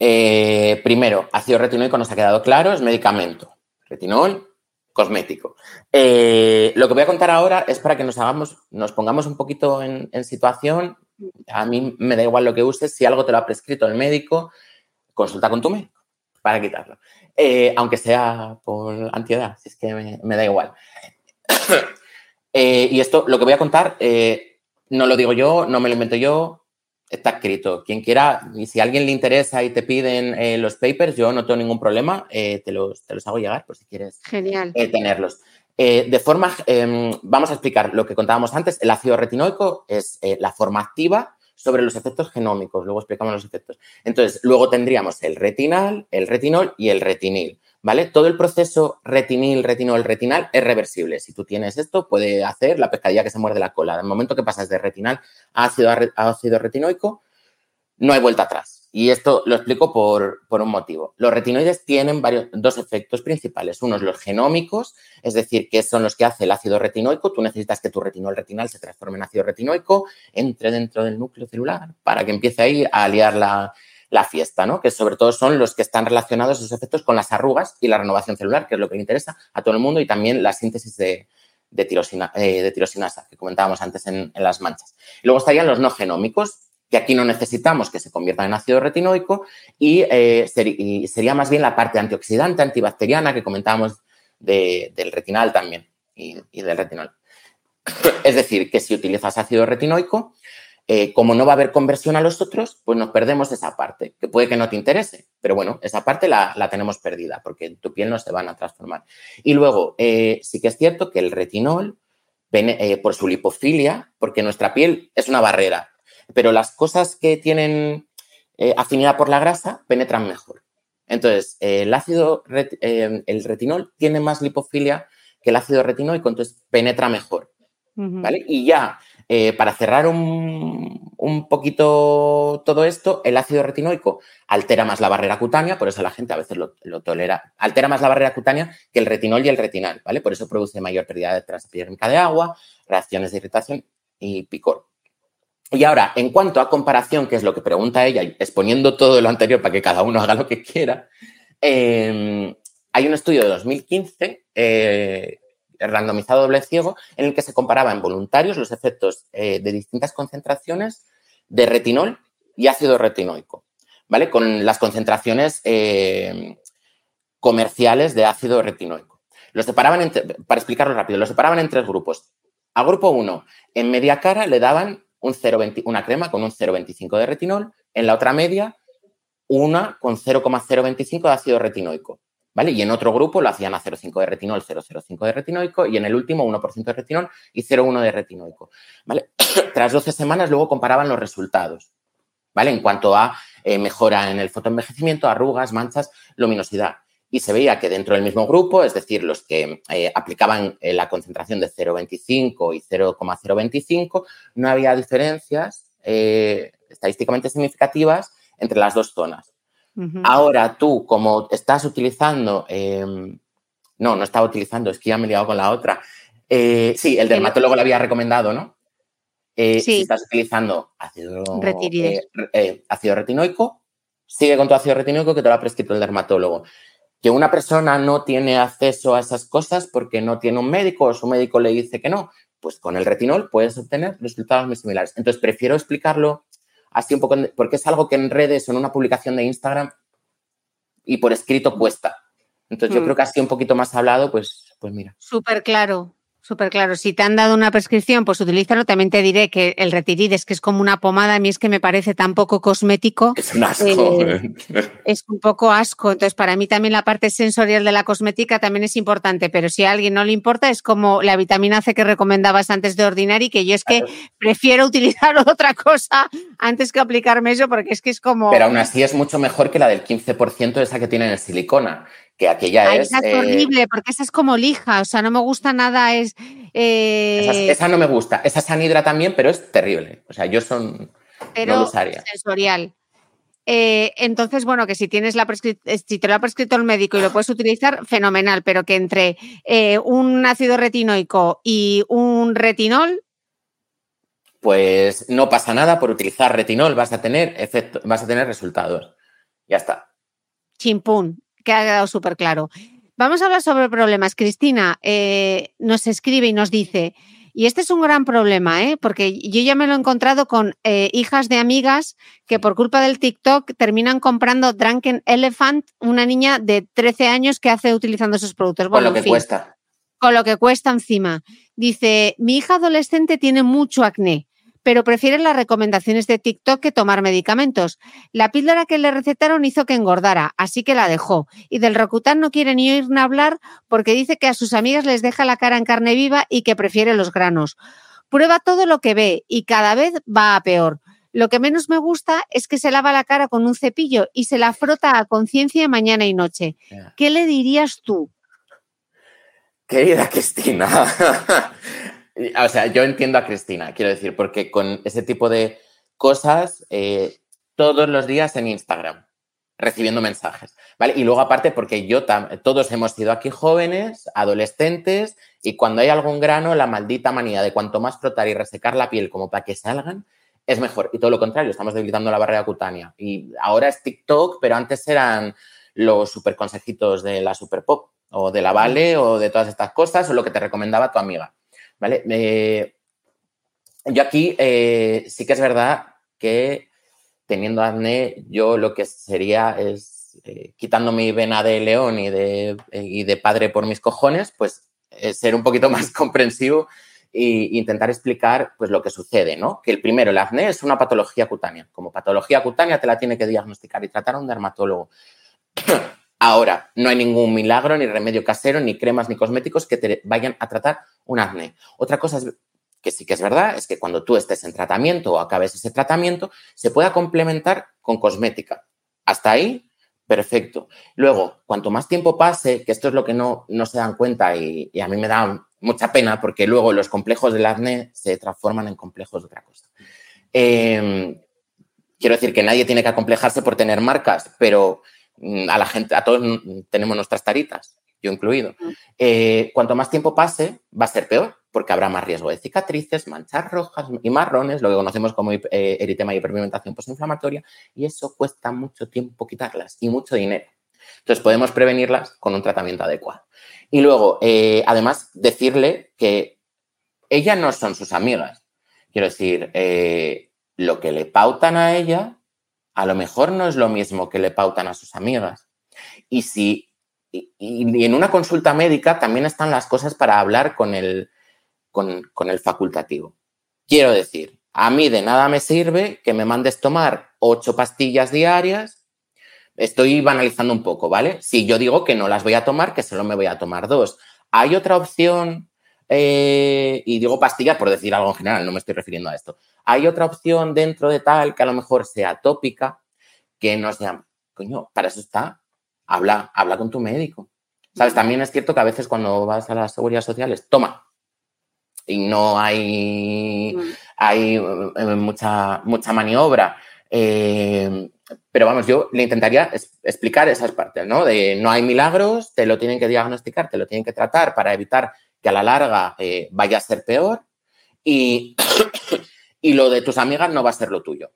Eh, primero, ácido retinoico nos ha quedado claro, es medicamento. Retinol, cosmético. Eh, lo que voy a contar ahora es para que nos hagamos, nos pongamos un poquito en, situación. A mí me da igual lo que uses, si algo te lo ha prescrito el médico, consulta con tu médico para quitarlo. Eh, aunque sea por ansiedad, si es que me, da igual. y esto, lo que voy a contar, no lo digo yo, no me lo invento yo, está escrito. Quien quiera, y si a alguien le interesa y te piden eh, los papers, yo no tengo ningún problema, eh, te, los, te, los, hago llegar por si quieres Genial. Eh, tenerlos. de forma, em, vamos a explicar lo que contábamos antes. El ácido retinoico es la forma activa sobre los efectos genómicos. Luego explicamos los efectos. Entonces, luego tendríamos el retinal, el retinol y el retinil. ¿Vale? Todo el proceso retinil, retinol, retinal es reversible. Si tú tienes esto, puede hacer la pescadilla que se muerde la cola. En el momento que pasas de retinal a ácido, ácido retinoico, no hay vuelta atrás. Y esto lo explico por, un motivo. Los retinoides tienen varios, dos efectos principales. Unos los genómicos, es decir, que son los que hace el ácido retinoico. Tú necesitas que tu retinol retinal se transforme en ácido retinoico, entre dentro del núcleo celular para que empiece ahí a liar la, la fiesta, ¿no? Que sobre todo son los que están relacionados esos efectos con las arrugas y la renovación celular, que es lo que le interesa a todo el mundo, y también la síntesis de, de, eh, tirosinasa, que comentábamos antes en, las manchas. Luego estarían los no genómicos, que aquí no necesitamos que se conviertan en ácido retinoico, y, eh, sería más bien la parte antioxidante, antibacteriana, que comentábamos del retinal también, y, y del retinol. es decir, que si utilizas ácido retinoico, eh, como no va a haber conversión a los otros, pues nos perdemos esa parte, que puede que no te interese, pero bueno, esa parte la, tenemos perdida porque tu piel no se van a transformar. Y luego, eh, sí que es cierto que el retinol, eh, por su lipofilia, porque nuestra piel es una barrera, pero las cosas que tienen afinidad por la grasa penetran mejor. Entonces, el ácido, el retinol tiene más lipofilia que el ácido retinoico, entonces penetra mejor. ¿Vale? Y ya eh, para cerrar un, poquito todo esto, el ácido retinoico altera más la barrera cutánea, por eso la gente a veces lo, tolera, altera más la barrera cutánea que el retinol y el retinal, ¿vale? Por eso produce mayor pérdida de transepidérmica de agua, reacciones de irritación y picor. Y ahora, en cuanto a comparación, que es lo que pregunta ella, exponiendo todo lo anterior para que cada uno haga lo que quiera, eh, hay un estudio de 2015 randomizado doble ciego en el que se comparaba en voluntarios los efectos eh, de distintas concentraciones de retinol y ácido retinoico, ¿vale? Con las concentraciones eh, comerciales de ácido retinoico. Los separaban, para explicarlo rápido, los separaban en tres grupos. Al grupo 1, en media cara le daban un una crema con un 0,25 de retinol, en la otra media una con 0,025 de ácido retinoico. ¿Vale? Y en otro grupo lo hacían a 0,5 de retinol, 0,05 de retinoico y en el último 1% de retinol y 0,1 de retinoico. Tras 12 semanas luego comparaban los resultados, ¿vale? En cuanto a eh, mejora en el fotoenvejecimiento, arrugas, manchas, luminosidad. Y se veía que dentro del mismo grupo, es decir, los que eh, aplicaban eh, la concentración de 0,25 y 0,025, no había diferencias estadísticamente significativas entre las dos zonas. Ahora tú, como estás utilizando, em, no, no estaba utilizando, es que ya me he liado con la otra. Eh, sí, el dermatólogo le había recomendado, ¿no? Eh, sí. Si estás utilizando ácido, eh, ácido retinoico, sigue con tu ácido retinoico que te lo ha prescrito el dermatólogo. Que una persona no tiene acceso a esas cosas porque no tiene un médico o su médico le dice que no, pues con el retinol puedes obtener resultados muy similares. Entonces, prefiero explicarlo así un poco, porque es algo que en redes o en una publicación de Instagram y por escrito cuesta. Entonces yo mm. creo que así un poquito más hablado, pues, pues mira. Súper claro. Súper claro. Si te han dado una prescripción, pues utilízalo. También te diré que el retirides, que es como una pomada, a mí es que me parece tan poco cosmético. Es un asco. Eh, es un poco asco. Entonces, para mí también la parte sensorial de la cosmética también es importante. Pero si a alguien no le importa, es como la vitamina C que recomendabas antes de ordinar y que yo es que prefiero utilizar otra cosa antes que aplicarme eso, porque es que es como. Pero aún así es mucho mejor que la del 15% de esa que tiene en silicona que aquella es... Esa es horrible, porque esa es como lija, o sea, no me gusta nada, es... Eh, esa, no me gusta, esa sanidra también, pero es terrible, o sea, yo son... Pero sensorial. Eh, entonces, bueno, que si tienes la eh, si te lo ha prescrito el médico y lo puedes utilizar, fenomenal, pero que entre eh, un ácido retinoico y un retinol. Pues no pasa nada por utilizar retinol, vas a tener efecto, vas a tener resultados. Ya está. Chimpún, que ha quedado súper claro. Vamos a hablar sobre problemas. Cristina nos escribe y nos dice. Y este es un gran problema, ¿eh? porque yo ya me lo he encontrado con eh, hijas de amigas que por culpa del TikTok terminan comprando Drunken Elephant, una niña de 13 años que hace utilizando esos productos. con lo que cuesta. Con lo que cuesta encima. Dice, mi hija adolescente tiene mucho acné pero prefiere las recomendaciones de TikTok que tomar medicamentos. La píldora que le recetaron hizo que engordara, así que la dejó. Y del Rocutan no quiere ni oír ni hablar porque dice que a sus amigas les deja la cara en carne viva y que prefiere los granos. Prueba todo lo que ve y cada vez va a peor. Lo que menos me gusta es que se lava la cara con un cepillo y se la frota a conciencia mañana y noche. ¿Qué le dirías tú? Querida Cristina, O sea, yo entiendo a Cristina, quiero decir, porque con ese tipo de cosas, eh, todos los días en Instagram, recibiendo mensajes, ¿vale? Y luego aparte, porque yo, todos hemos sido aquí jóvenes, adolescentes, y cuando hay algún grano, la maldita manía de cuanto más frotar y resecar la piel como para que salgan, es mejor. Y todo lo contrario, estamos debilitando la barrera cutánea. Y ahora es TikTok, pero antes eran los super consejitos de la Super Pop, o de la Vale, o de todas estas cosas, o lo que te recomendaba tu amiga. ¿Vale? yo aquí eh, sí que es verdad que teniendo acné, yo lo que sería es, eh, quitando mi vena de león y de, y de padre por mis cojones, pues ser un poquito más comprensivo e intentar explicar pues lo que sucede, ¿no? Que el primero, el acné es una patología cutánea. Como patología cutánea te la tiene que diagnosticar y tratar un dermatólogo. Ahora, no hay ningún milagro, ni remedio casero, ni cremas, ni cosméticos que te vayan a tratar un acné. Otra cosa que sí que es verdad es que cuando tú estés en tratamiento o acabes ese tratamiento, se pueda complementar con cosmética. Hasta ahí, perfecto. Luego, cuanto más tiempo pase, que esto es lo que no, no se dan cuenta y, a mí me da mucha pena porque luego los complejos del acné se transforman en complejos de otra cosa. Em, quiero decir que nadie tiene que acomplejarse por tener marcas, pero a la gente, a todos tenemos nuestras taritas, yo incluido. Eh, cuanto más tiempo pase, va a ser peor, porque habrá más riesgo de cicatrices, manchas rojas y marrones, lo que conocemos como eh, eritema y hiperpigmentación postinflamatoria, y eso cuesta mucho tiempo quitarlas y mucho dinero. Entonces podemos prevenirlas con un tratamiento adecuado. Y luego, eh, además, decirle que ellas no son sus amigas. Quiero decir, lo que le pautan a ella a lo mejor no es lo mismo que le pautan a sus amigas. Y si y, en una consulta médica también están las cosas para hablar con el, con, el facultativo. Quiero decir, a mí de nada me sirve que me mandes tomar ocho pastillas diarias. Estoy banalizando un poco, ¿vale? Si yo digo que no las voy a tomar, que solo me voy a tomar dos. ¿Hay otra opción? Eh, y digo pastillas por decir algo en general, no me estoy refiriendo a esto. Hay otra opción dentro de tal que a lo mejor sea tópica, que no sea, coño, para eso está, habla, habla con tu médico. ¿Sabes? También es cierto que a veces cuando vas a las seguridades sociales, toma. Y no hay, hay eh, mucha, mucha maniobra. Eh, pero vamos, yo le intentaría explicar esas partes, ¿no? De no hay milagros, te lo tienen que diagnosticar, te lo tienen que tratar para evitar que a la larga eh, vaya a ser peor. Y y lo de tus amigas no va a ser lo tuyo,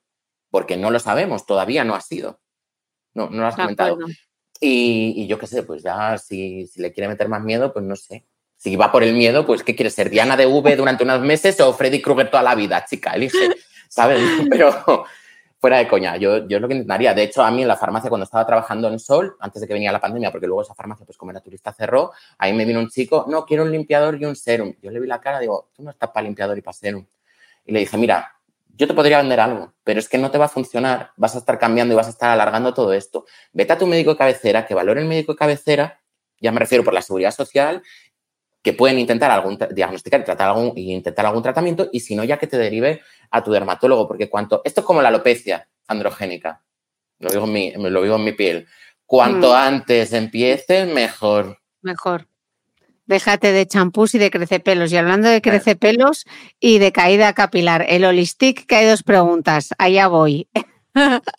porque no lo sabemos, todavía no ha sido. No, no lo has comentado. Y, yo qué sé, pues ya si, le quiere meter más miedo, pues no sé. Si va por el miedo, pues ¿qué quiere ser? ¿Diana de V durante unos meses o Freddy Krueger toda la vida? Chica, elige, ¿sabes? Pero fuera de coña, yo, yo es lo que intentaría. De hecho, a mí en la farmacia, cuando estaba trabajando en Sol, antes de que venía la pandemia, porque luego esa farmacia, pues como era turista, cerró, ahí me vino un chico, no, quiero un limpiador y un serum. Yo le vi la cara, digo, tú no estás para limpiador y para serum. Y le dije, mira, yo te podría vender algo, pero es que no te va a funcionar, vas a estar cambiando y vas a estar alargando todo esto. Vete a tu médico de cabecera, que valore el médico de cabecera, ya me refiero por la seguridad social, que pueden intentar algún diagnosticar y tratar algún, y intentar algún tratamiento, y si no, ya que te derive a tu dermatólogo, porque cuanto, esto es como la alopecia androgénica, lo digo en mi, lo digo en mi piel, cuanto mm. antes empieces, mejor. Mejor déjate de champús y de crecepelos. Y hablando de crecepelos y de caída capilar, el Holistic, que hay dos preguntas, allá voy.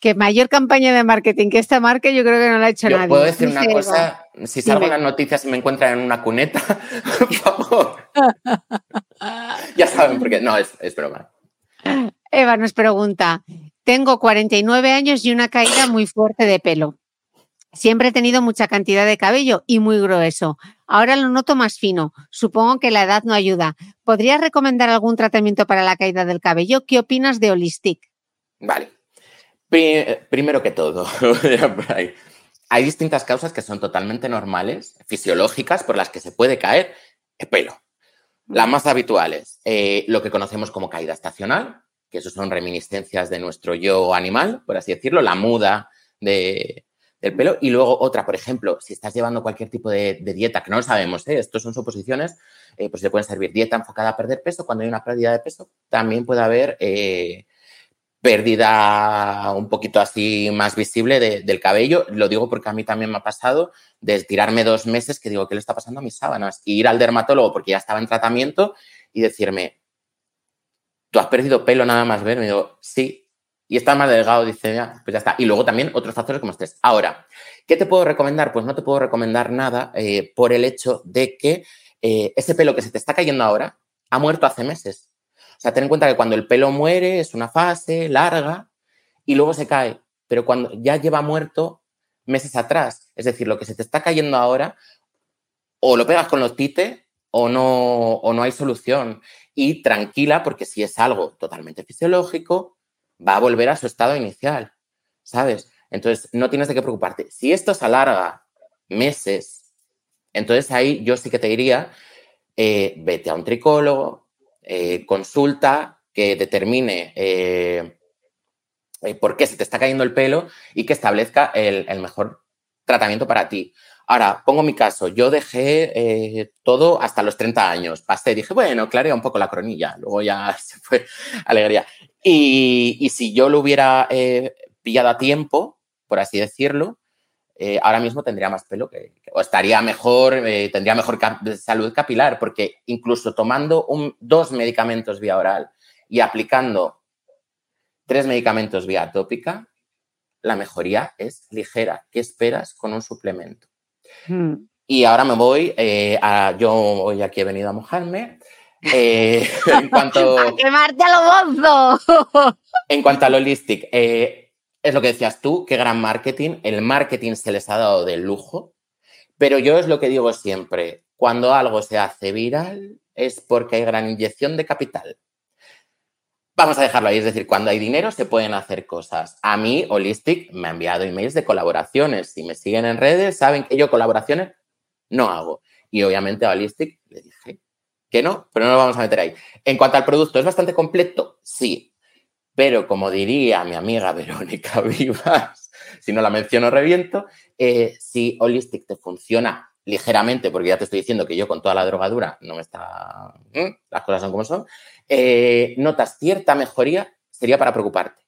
Que mayor campaña de marketing que esta marca yo creo que no la ha hecho Yo nadie. puedo decir una cosa, si salgo en las noticias y me encuentran en una cuneta, por favor. ya saben por qué. No, es, es broma. Eva nos pregunta, tengo 49 años y una caída muy fuerte de pelo. Siempre he tenido mucha cantidad de cabello y muy grueso. Ahora lo noto más fino. Supongo que la edad no ayuda. ¿Podrías recomendar algún tratamiento para la caída del cabello? ¿Qué opinas de Holistic? Vale. Pri- primero que todo, hay distintas causas que son totalmente normales, fisiológicas, por las que se puede caer el pelo. Las más habituales, eh, lo que conocemos como caída estacional, que eso son reminiscencias de nuestro yo animal, por así decirlo, la muda de, del pelo. Y luego otra, por ejemplo, si estás llevando cualquier tipo de, dieta, que no lo sabemos, ¿eh? estos son suposiciones, eh, pues le pueden servir dieta enfocada a perder peso. Cuando hay una pérdida de peso, también puede haber eh, pérdida un poquito así más visible de- del cabello. Lo digo porque a mí también me ha pasado de tirarme dos meses que digo, ¿qué le está pasando a mis sábanas? Y ir al dermatólogo porque ya estaba en tratamiento y decirme, ¿tú has perdido pelo nada más ver? Me digo, sí. Y está más delgado, dice, ya, pues ya está. Y luego también otros factores como estés. Ahora, ¿qué te puedo recomendar? Pues no te puedo recomendar nada eh, por el hecho de que eh, ese pelo que se te está cayendo ahora ha muerto hace meses. O sea, ten en cuenta que cuando el pelo muere es una fase larga y luego se cae, pero cuando ya lleva muerto meses atrás, es decir, lo que se te está cayendo ahora, o lo pegas con los tites o no, o no hay solución. Y tranquila, porque si es algo totalmente fisiológico, va a volver a su estado inicial, ¿sabes? Entonces, no tienes de qué preocuparte. Si esto se alarga meses, entonces ahí yo sí que te diría, eh, vete a un tricólogo, eh, consulta, que determine eh, por qué se te está cayendo el pelo y que establezca el, mejor tratamiento para ti. Ahora, pongo mi caso. Yo dejé todo hasta los 30 años. Pasé, dije, bueno, clarea un poco la cronilla. Luego ya se fue alegría. Y, y si yo lo hubiera eh, pillado a tiempo, por así decirlo, eh, ahora mismo tendría más pelo que, que- o estaría mejor, eh, tendría mejor cap- salud capilar, porque incluso tomando un- dos medicamentos vía oral y aplicando tres medicamentos vía tópica, la mejoría es ligera. ¿Qué esperas con un suplemento? Mm. Y ahora me voy eh, a. Yo hoy aquí he venido a mojarme. Eh, en cuanto. ¡A quemarte a lo! En cuanto al holistic, eh, es lo que decías tú, qué gran marketing. El marketing se les ha dado de lujo, pero yo es lo que digo siempre, cuando algo se hace viral es porque hay gran inyección de capital. Vamos a dejarlo ahí, es decir, cuando hay dinero se pueden hacer cosas. A mí, Holistic me ha enviado emails de colaboraciones. Si me siguen en redes, saben que yo colaboraciones no hago. Y obviamente a Holistic le dije que no, pero no lo vamos a meter ahí. En cuanto al producto, ¿es bastante completo? Sí. Pero como diría mi amiga Verónica Vivas, si no la menciono reviento, eh, si Holistic te funciona ligeramente, porque ya te estoy diciendo que yo con toda la drogadura no me está... ¿Mm? Las cosas son como son, eh, notas cierta mejoría, sería para preocuparte.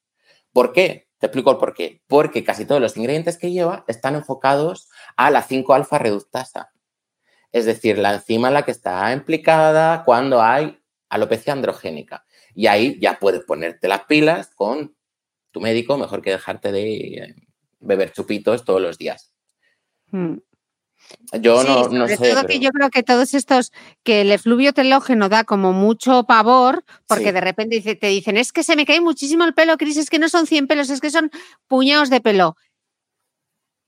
¿Por qué? Te explico el por qué. Porque casi todos los ingredientes que lleva están enfocados a la 5-alfa reductasa. Es decir, la enzima en la que está implicada cuando hay alopecia androgénica. Y ahí ya puedes ponerte las pilas con tu médico, mejor que dejarte de eh, beber chupitos todos los días. Mm. Yo Sí, no, no sobre sé. todo pero- que yo creo que todos estos, que el efluvio telógeno da como mucho pavor, porque Sí. de repente te dicen, es que se me cae muchísimo el pelo, Cris, es que no son 100 pelos, es que son puñados de pelo.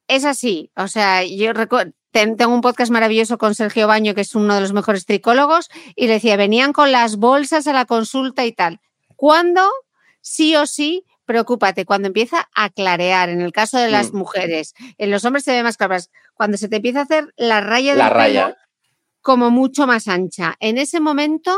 Es así, o sea, yo recu- ten- tengo un podcast maravilloso con Sergio Baño, que es uno de los mejores tricólogos, y le decía, venían con las bolsas a la consulta y tal. ¿Cuándo? Sí o sí, preocúpate, cuando empieza a clarear, en el caso de las Mm. mujeres, en los hombres se ve más claras, cuando se te empieza a hacer la raya del La pelo raya. como mucho más ancha. En ese momento,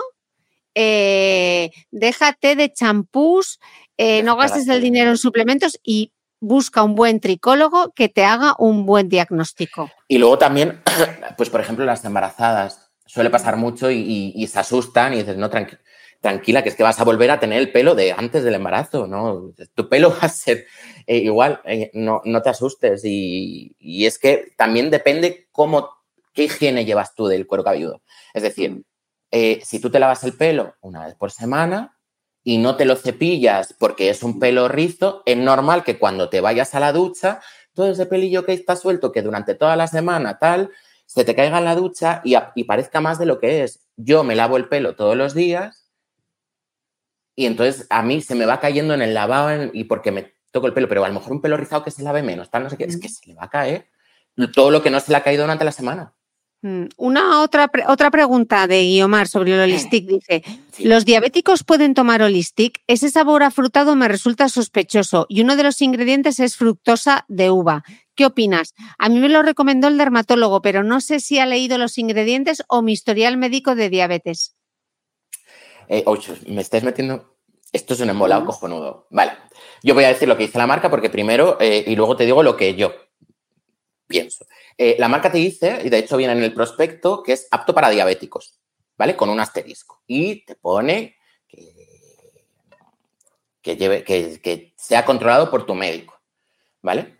eh, déjate de champús, eh, no gastes el de- dinero en suplementos y busca un buen tricólogo que te haga un buen diagnóstico. Y luego también, pues por ejemplo, las embarazadas. Suele pasar mucho y, y- y se asustan y dices, no, tranqui- tranquila, que es que vas a volver a tener el pelo de antes del embarazo, ¿no? Tu pelo va a ser eh, igual, eh, no, no te asustes. Y, y es que también depende cómo, qué higiene llevas tú del cuero cabelludo. Es decir, eh, si tú te lavas el pelo una vez por semana, y no te lo cepillas porque es un pelo rizo, es normal que cuando te vayas a la ducha, todo ese pelillo que está suelto, que durante toda la semana tal, se te caiga en la ducha y, y parezca más de lo que es. Yo me lavo el pelo todos los días y entonces a mí se me va cayendo en el lavado y porque me toco el pelo, pero a lo mejor un pelo rizado que se lave menos, tal, no sé qué, es que se le va a caer todo lo que no se le ha caído durante la semana. Mm, una otra, otra pregunta de Guiomar sobre el Holistic dice, ¿los diabéticos pueden tomar Holistic? Ese sabor afrutado me resulta sospechoso y uno de los ingredientes es fructosa de uva. ¿Qué opinas? A mí me lo recomendó el dermatólogo, pero no sé si ha leído los ingredientes o mi historial médico de diabetes. Eh, ocho, me estáis metiendo... Esto es un embolado cojonudo. Vale, yo voy a decir lo que dice la marca porque primero, eh, y luego te digo lo que yo pienso. Eh, la marca te dice, y de hecho viene en el prospecto, que es apto para diabéticos, ¿vale? Con un asterisco. Y te pone que, lleve, que, sea controlado por tu médico, ¿vale?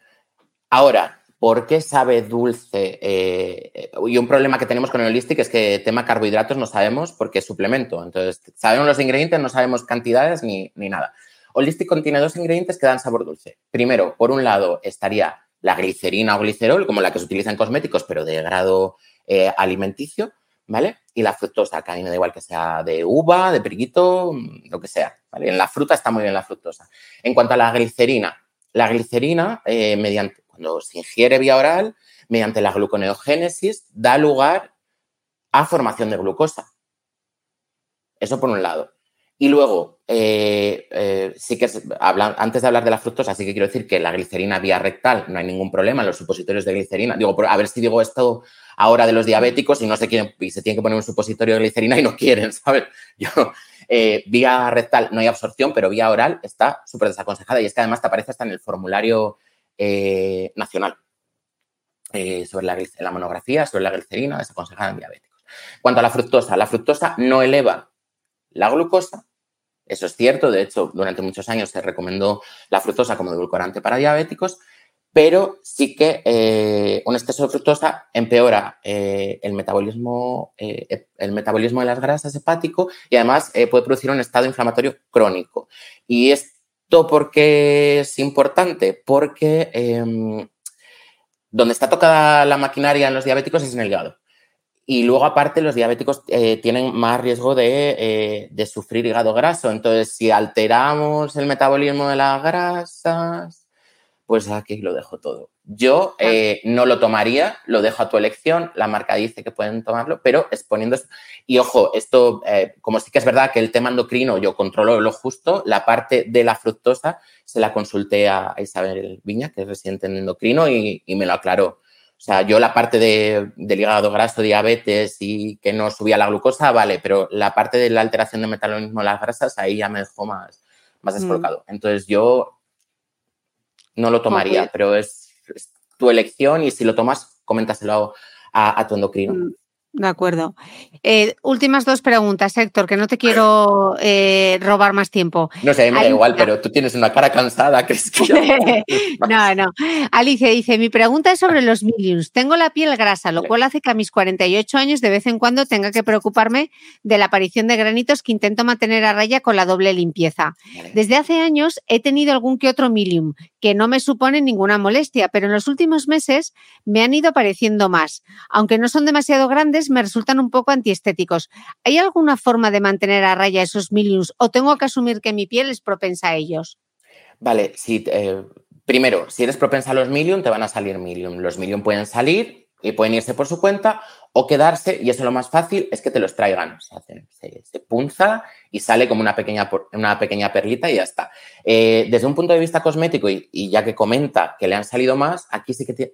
Ahora, ¿por qué sabe dulce? Eh, y un problema que tenemos con el Holistic es que tema carbohidratos no sabemos porque es suplemento. Entonces, sabemos los ingredientes, no sabemos cantidades ni, ni nada. Holistic contiene dos ingredientes que dan sabor dulce. Primero, por un lado, estaría la glicerina o glicerol, como la que se utiliza en cosméticos, pero de grado eh, alimenticio, ¿vale? Y la fructosa, que da igual que sea de uva, de periquito, lo que sea, ¿vale? En la fruta está muy bien la fructosa. En cuanto a la glicerina, la glicerina, eh, mediante, cuando se ingiere vía oral, mediante la gluconeogénesis, da lugar a formación de glucosa. Eso por un lado. Y luego, eh, eh, sí que antes de hablar de la fructosa, sí que quiero decir que la glicerina vía rectal no hay ningún problema, los supositorios de glicerina. Digo, a ver si digo esto ahora de los diabéticos y no se quieren, y se tienen que poner un supositorio de glicerina y no quieren, ¿sabes? Yo, eh, vía rectal no hay absorción, pero vía oral está súper desaconsejada y es que además te aparece hasta en el formulario nacional sobre la, la monografía, sobre la glicerina desaconsejada en diabéticos. Cuanto a la fructosa, la fructosa no eleva la glucosa, eso es cierto, de hecho, durante muchos años se recomendó la fructosa como edulcorante para diabéticos, pero sí que eh, un exceso de fructosa empeora eh, el, metabolismo, eh, el metabolismo de las grasas hepático y además puede producir un estado inflamatorio crónico. ¿Y esto por qué es importante? Porque em, donde está tocada la maquinaria en los diabéticos es en el hígado. Y luego, aparte, los diabéticos eh, tienen más riesgo eh, de, sufrir hígado graso. Entonces, si alteramos el metabolismo de las grasas, pues aquí lo dejo todo. Yo eh, no lo tomaría, lo dejo a tu elección. La marca dice que pueden tomarlo, pero exponiendo. Y ojo, esto, como sí que es verdad que el tema endocrino yo controlo lo justo, la parte de la fructosa se la consulté a Isabel Viña, que es residente en endocrino, y me lo aclaró o sea, yo la parte de, del hígado graso, diabetes y que no subía la glucosa, vale, pero la parte de la alteración del metabolismo de las grasas, ahí ya me dejó más, más mm. descolocado. Entonces yo no lo tomaría, pero es, tu elección y si lo tomas, coméntaselo a, a tu endocrino. Mm. De acuerdo. Eh, últimas dos preguntas, Héctor, que no te quiero eh, robar más tiempo. No sé, me da igual, pero tú tienes una cara cansada. que no, no. Alicia dice, mi pregunta es sobre los millions. Tengo la piel grasa, lo cual hace que a mis 48 años de vez en cuando tenga que preocuparme de la aparición de granitos que intento mantener a raya con la doble limpieza. Desde hace años he tenido algún que otro milium, que no me supone ninguna molestia, pero en los últimos meses me han ido apareciendo más. Aunque no son demasiado grandes, me resultan un poco antiestéticos. ¿Hay alguna forma de mantener a raya esos miliums o tengo que asumir que mi piel es propensa a ellos? Vale, eh, primero, si eres propensa a los milium, te van a salir milium. Los milium pueden salir y pueden irse por su cuenta o quedarse, y eso lo más fácil es que te los traigan. se, punza y sale como una pequeña, una pequeña perlita y ya está. Eh, desde un punto de vista cosmético, y, y, ya que comenta que le han salido más, aquí sí que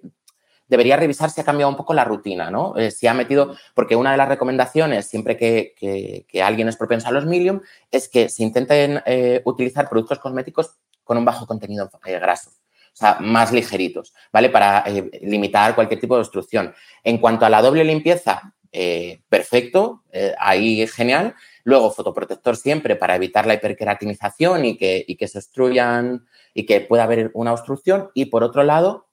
debería revisar si ha cambiado un poco la rutina, ¿no? Eh, si ha metido, porque una de las recomendaciones, siempre que, alguien es propenso a los milium, es que se intenten eh, utilizar productos cosméticos con un bajo contenido eh, graso. O sea, más ligeritos, ¿vale? Para limitar cualquier tipo de obstrucción. En cuanto a la doble limpieza, perfecto, ahí genial. Luego, fotoprotector siempre para evitar la hiperqueratinización y que, y que se obstruyan y que pueda haber una obstrucción. Y por otro lado,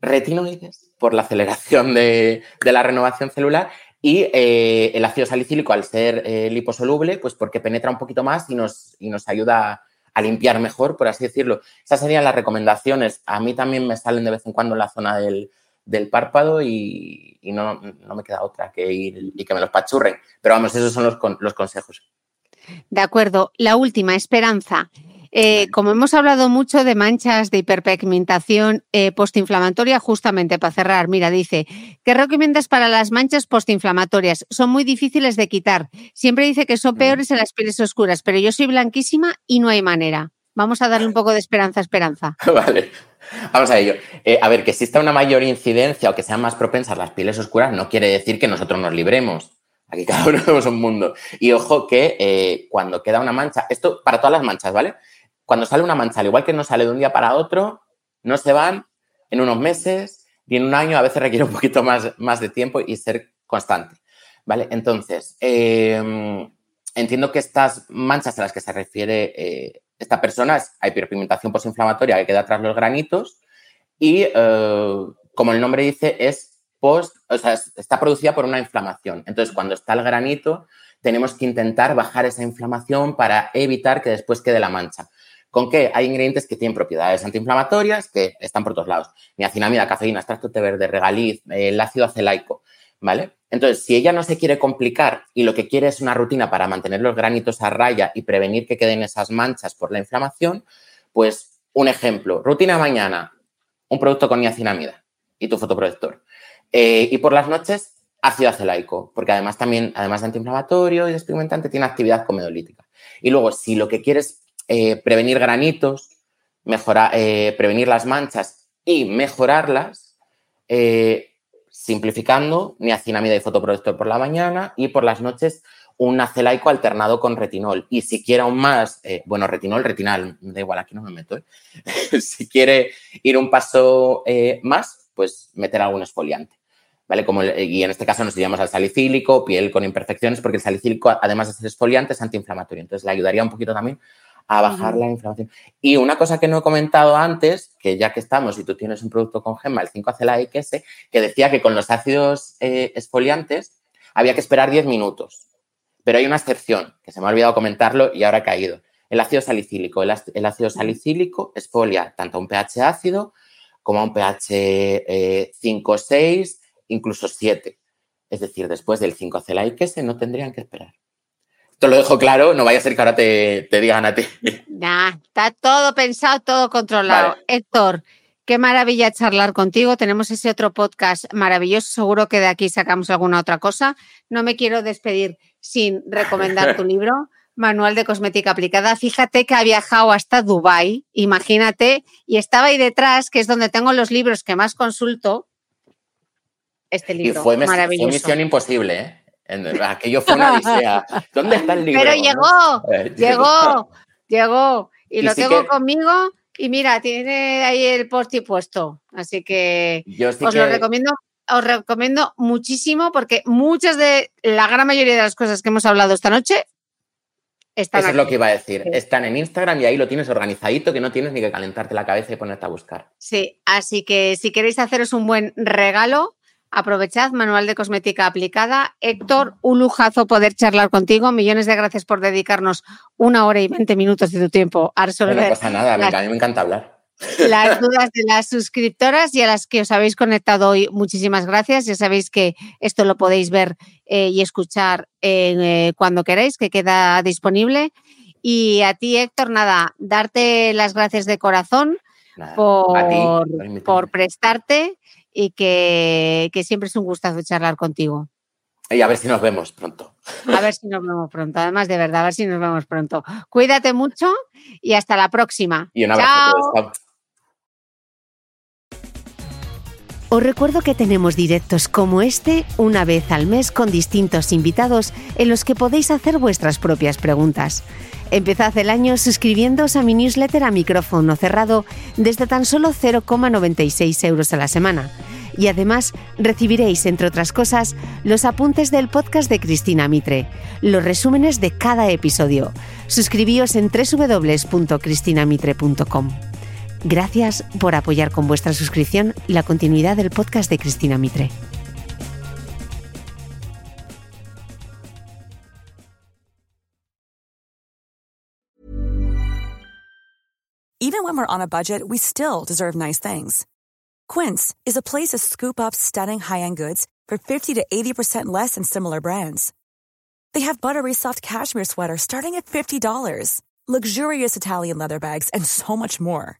retinoides por la aceleración de, la renovación celular Y eh, el ácido salicílico, al ser eh, liposoluble, pues porque penetra un poquito más y nos, y nos ayuda a limpiar mejor, por así decirlo. Esas serían las recomendaciones. A mí también me salen de vez en cuando en la zona del, del párpado y, y no, no, me queda otra que ir y que me los pachurren. Pero vamos, esos son los, los consejos. De acuerdo. La última, Esperanza. Eh, como hemos hablado mucho de manchas de hiperpigmentación eh, postinflamatoria, justamente para cerrar, mira, dice, ¿qué recomiendas para las manchas postinflamatorias? Son muy difíciles de quitar. Siempre dice que son peores en las pieles oscuras, pero yo soy blanquísima y no hay manera. Vamos a darle un poco de esperanza a esperanza. vale. Vamos a ello. Eh, a ver, que exista una mayor incidencia o que sean más propensas las pieles oscuras no quiere decir que nosotros nos libremos. Aquí cada uno tenemos un mundo. Y ojo que eh, cuando queda una mancha, esto para todas las manchas, ¿vale? Cuando sale una mancha, al igual que no sale de un día para otro, no se van en unos meses y en un año a veces requiere un poquito más, más de tiempo y ser constante, ¿vale? Entonces, eh, entiendo que estas manchas a las que se refiere eh, esta persona es hiperpigmentación posinflamatoria que queda tras los granitos y, eh, como el nombre dice, es post, o sea, está producida por una inflamación. Entonces, cuando está el granito, tenemos que intentar bajar esa inflamación para evitar que después quede la mancha. ¿Con qué? Hay ingredientes que tienen propiedades antiinflamatorias que están por todos lados. Niacinamida, cafeína, extracto de verde, regaliz, el ácido acelaico, ¿vale? Entonces, si ella no se quiere complicar y lo que quiere es una rutina para mantener los granitos a raya y prevenir que queden esas manchas por la inflamación, pues un ejemplo, rutina mañana, un producto con niacinamida y tu fotoprotector. Eh, y por las noches, ácido acelaico, porque además también, además de antiinflamatorio y despigmentante, tiene actividad comedolítica. Y luego, si lo que quieres eh, prevenir granitos, eh, prevenir las manchas y mejorarlas, eh, simplificando, niacinamida y fotoprotector por la mañana y por las noches un acelaico alternado con retinol. Y si quiere aún más, bueno, retinol, retinal, da igual, aquí no me meto. si quiere ir un paso más, pues meter algún esfoliante. ¿Vale? Como, y en este caso nos iríamos al salicílico, piel con imperfecciones, porque el salicílico, además de ser esfoliante, es antiinflamatorio. Entonces, le ayudaría un poquito también a bajar la inflamación. Y una cosa que no he comentado antes, que ya que estamos y tú tienes un producto con gema, el 5 S, que decía que con los ácidos eh, exfoliantes había que esperar 10 minutos. Pero hay una excepción, que se me ha olvidado comentarlo y ahora ha caído. El ácido salicílico. El, ácido salicílico exfolia tanto a un pH ácido como a un pH 5, 6, incluso 7. Es decir, después del 5 S no tendrían que esperar. Te lo dejo claro, no vaya a ser que ahora te, digan a ti. Nah, está todo pensado, todo controlado. Héctor, qué maravilla charlar contigo. Tenemos ese otro podcast maravilloso. Seguro que de aquí sacamos alguna otra cosa. No me quiero despedir sin recomendar tu libro. Manual de Cosmética Aplicada. Fíjate que ha viajado hasta Dubai, imagínate, y estaba ahí detrás, que es donde tengo los libros que más consulto. Este libro. Y fue, maravilloso. fue misión imposible, ¿eh? Aquello fue una odisea. ¿Dónde está el libro? Pero llegó, eh, llegó, llegó. Y, lo tengo conmigo. Y mira, tiene ahí el post y puesto. Así que os lo recomiendo. Os recomiendo muchísimo porque muchas de la gran mayoría de las cosas que hemos hablado esta noche están Eso es lo que iba a decir. Están en Instagram y ahí lo tienes organizadito que no tienes ni que calentarte la cabeza y ponerte a buscar. Sí, así que si queréis haceros un buen regalo, Aprovechad, manual de cosmética aplicada. Héctor, un lujazo poder charlar contigo. Millones de gracias por dedicarnos una hora y veinte minutos de tu tiempo a resolver. No pasa nada, a mí me encanta hablar. Las dudas de las suscriptoras y a las que os habéis conectado hoy, muchísimas gracias. Ya sabéis que esto lo podéis ver eh, y escuchar eh, cuando queráis, que queda disponible. Y a ti, Héctor, nada, darte las gracias de corazón por, por prestarte y que, siempre es un gustazo charlar contigo. Y a ver si nos vemos pronto. A ver si nos vemos pronto. Además, de verdad, a ver si nos vemos pronto. Cuídate mucho y hasta la próxima. Y un abrazo Os recuerdo que tenemos directos como este una vez al mes con distintos invitados en los que podéis hacer vuestras propias preguntas. Empezad el año suscribiéndoos a mi newsletter a micrófono cerrado desde tan solo 0,96 euros a la semana. Y además recibiréis, entre otras cosas, los apuntes del podcast de Cristina Mitre, los resúmenes de cada episodio. Suscribíos en www.cristinamitre.com. Gracias por apoyar con vuestra suscripción la continuidad del podcast de Cristina Mitre. Even when we're on a budget, we still deserve nice things. Quince is a place to scoop up stunning high-end goods for 50 to 80% less than similar brands. They have buttery soft cashmere sweaters starting at $50, luxurious Italian leather bags and so much more.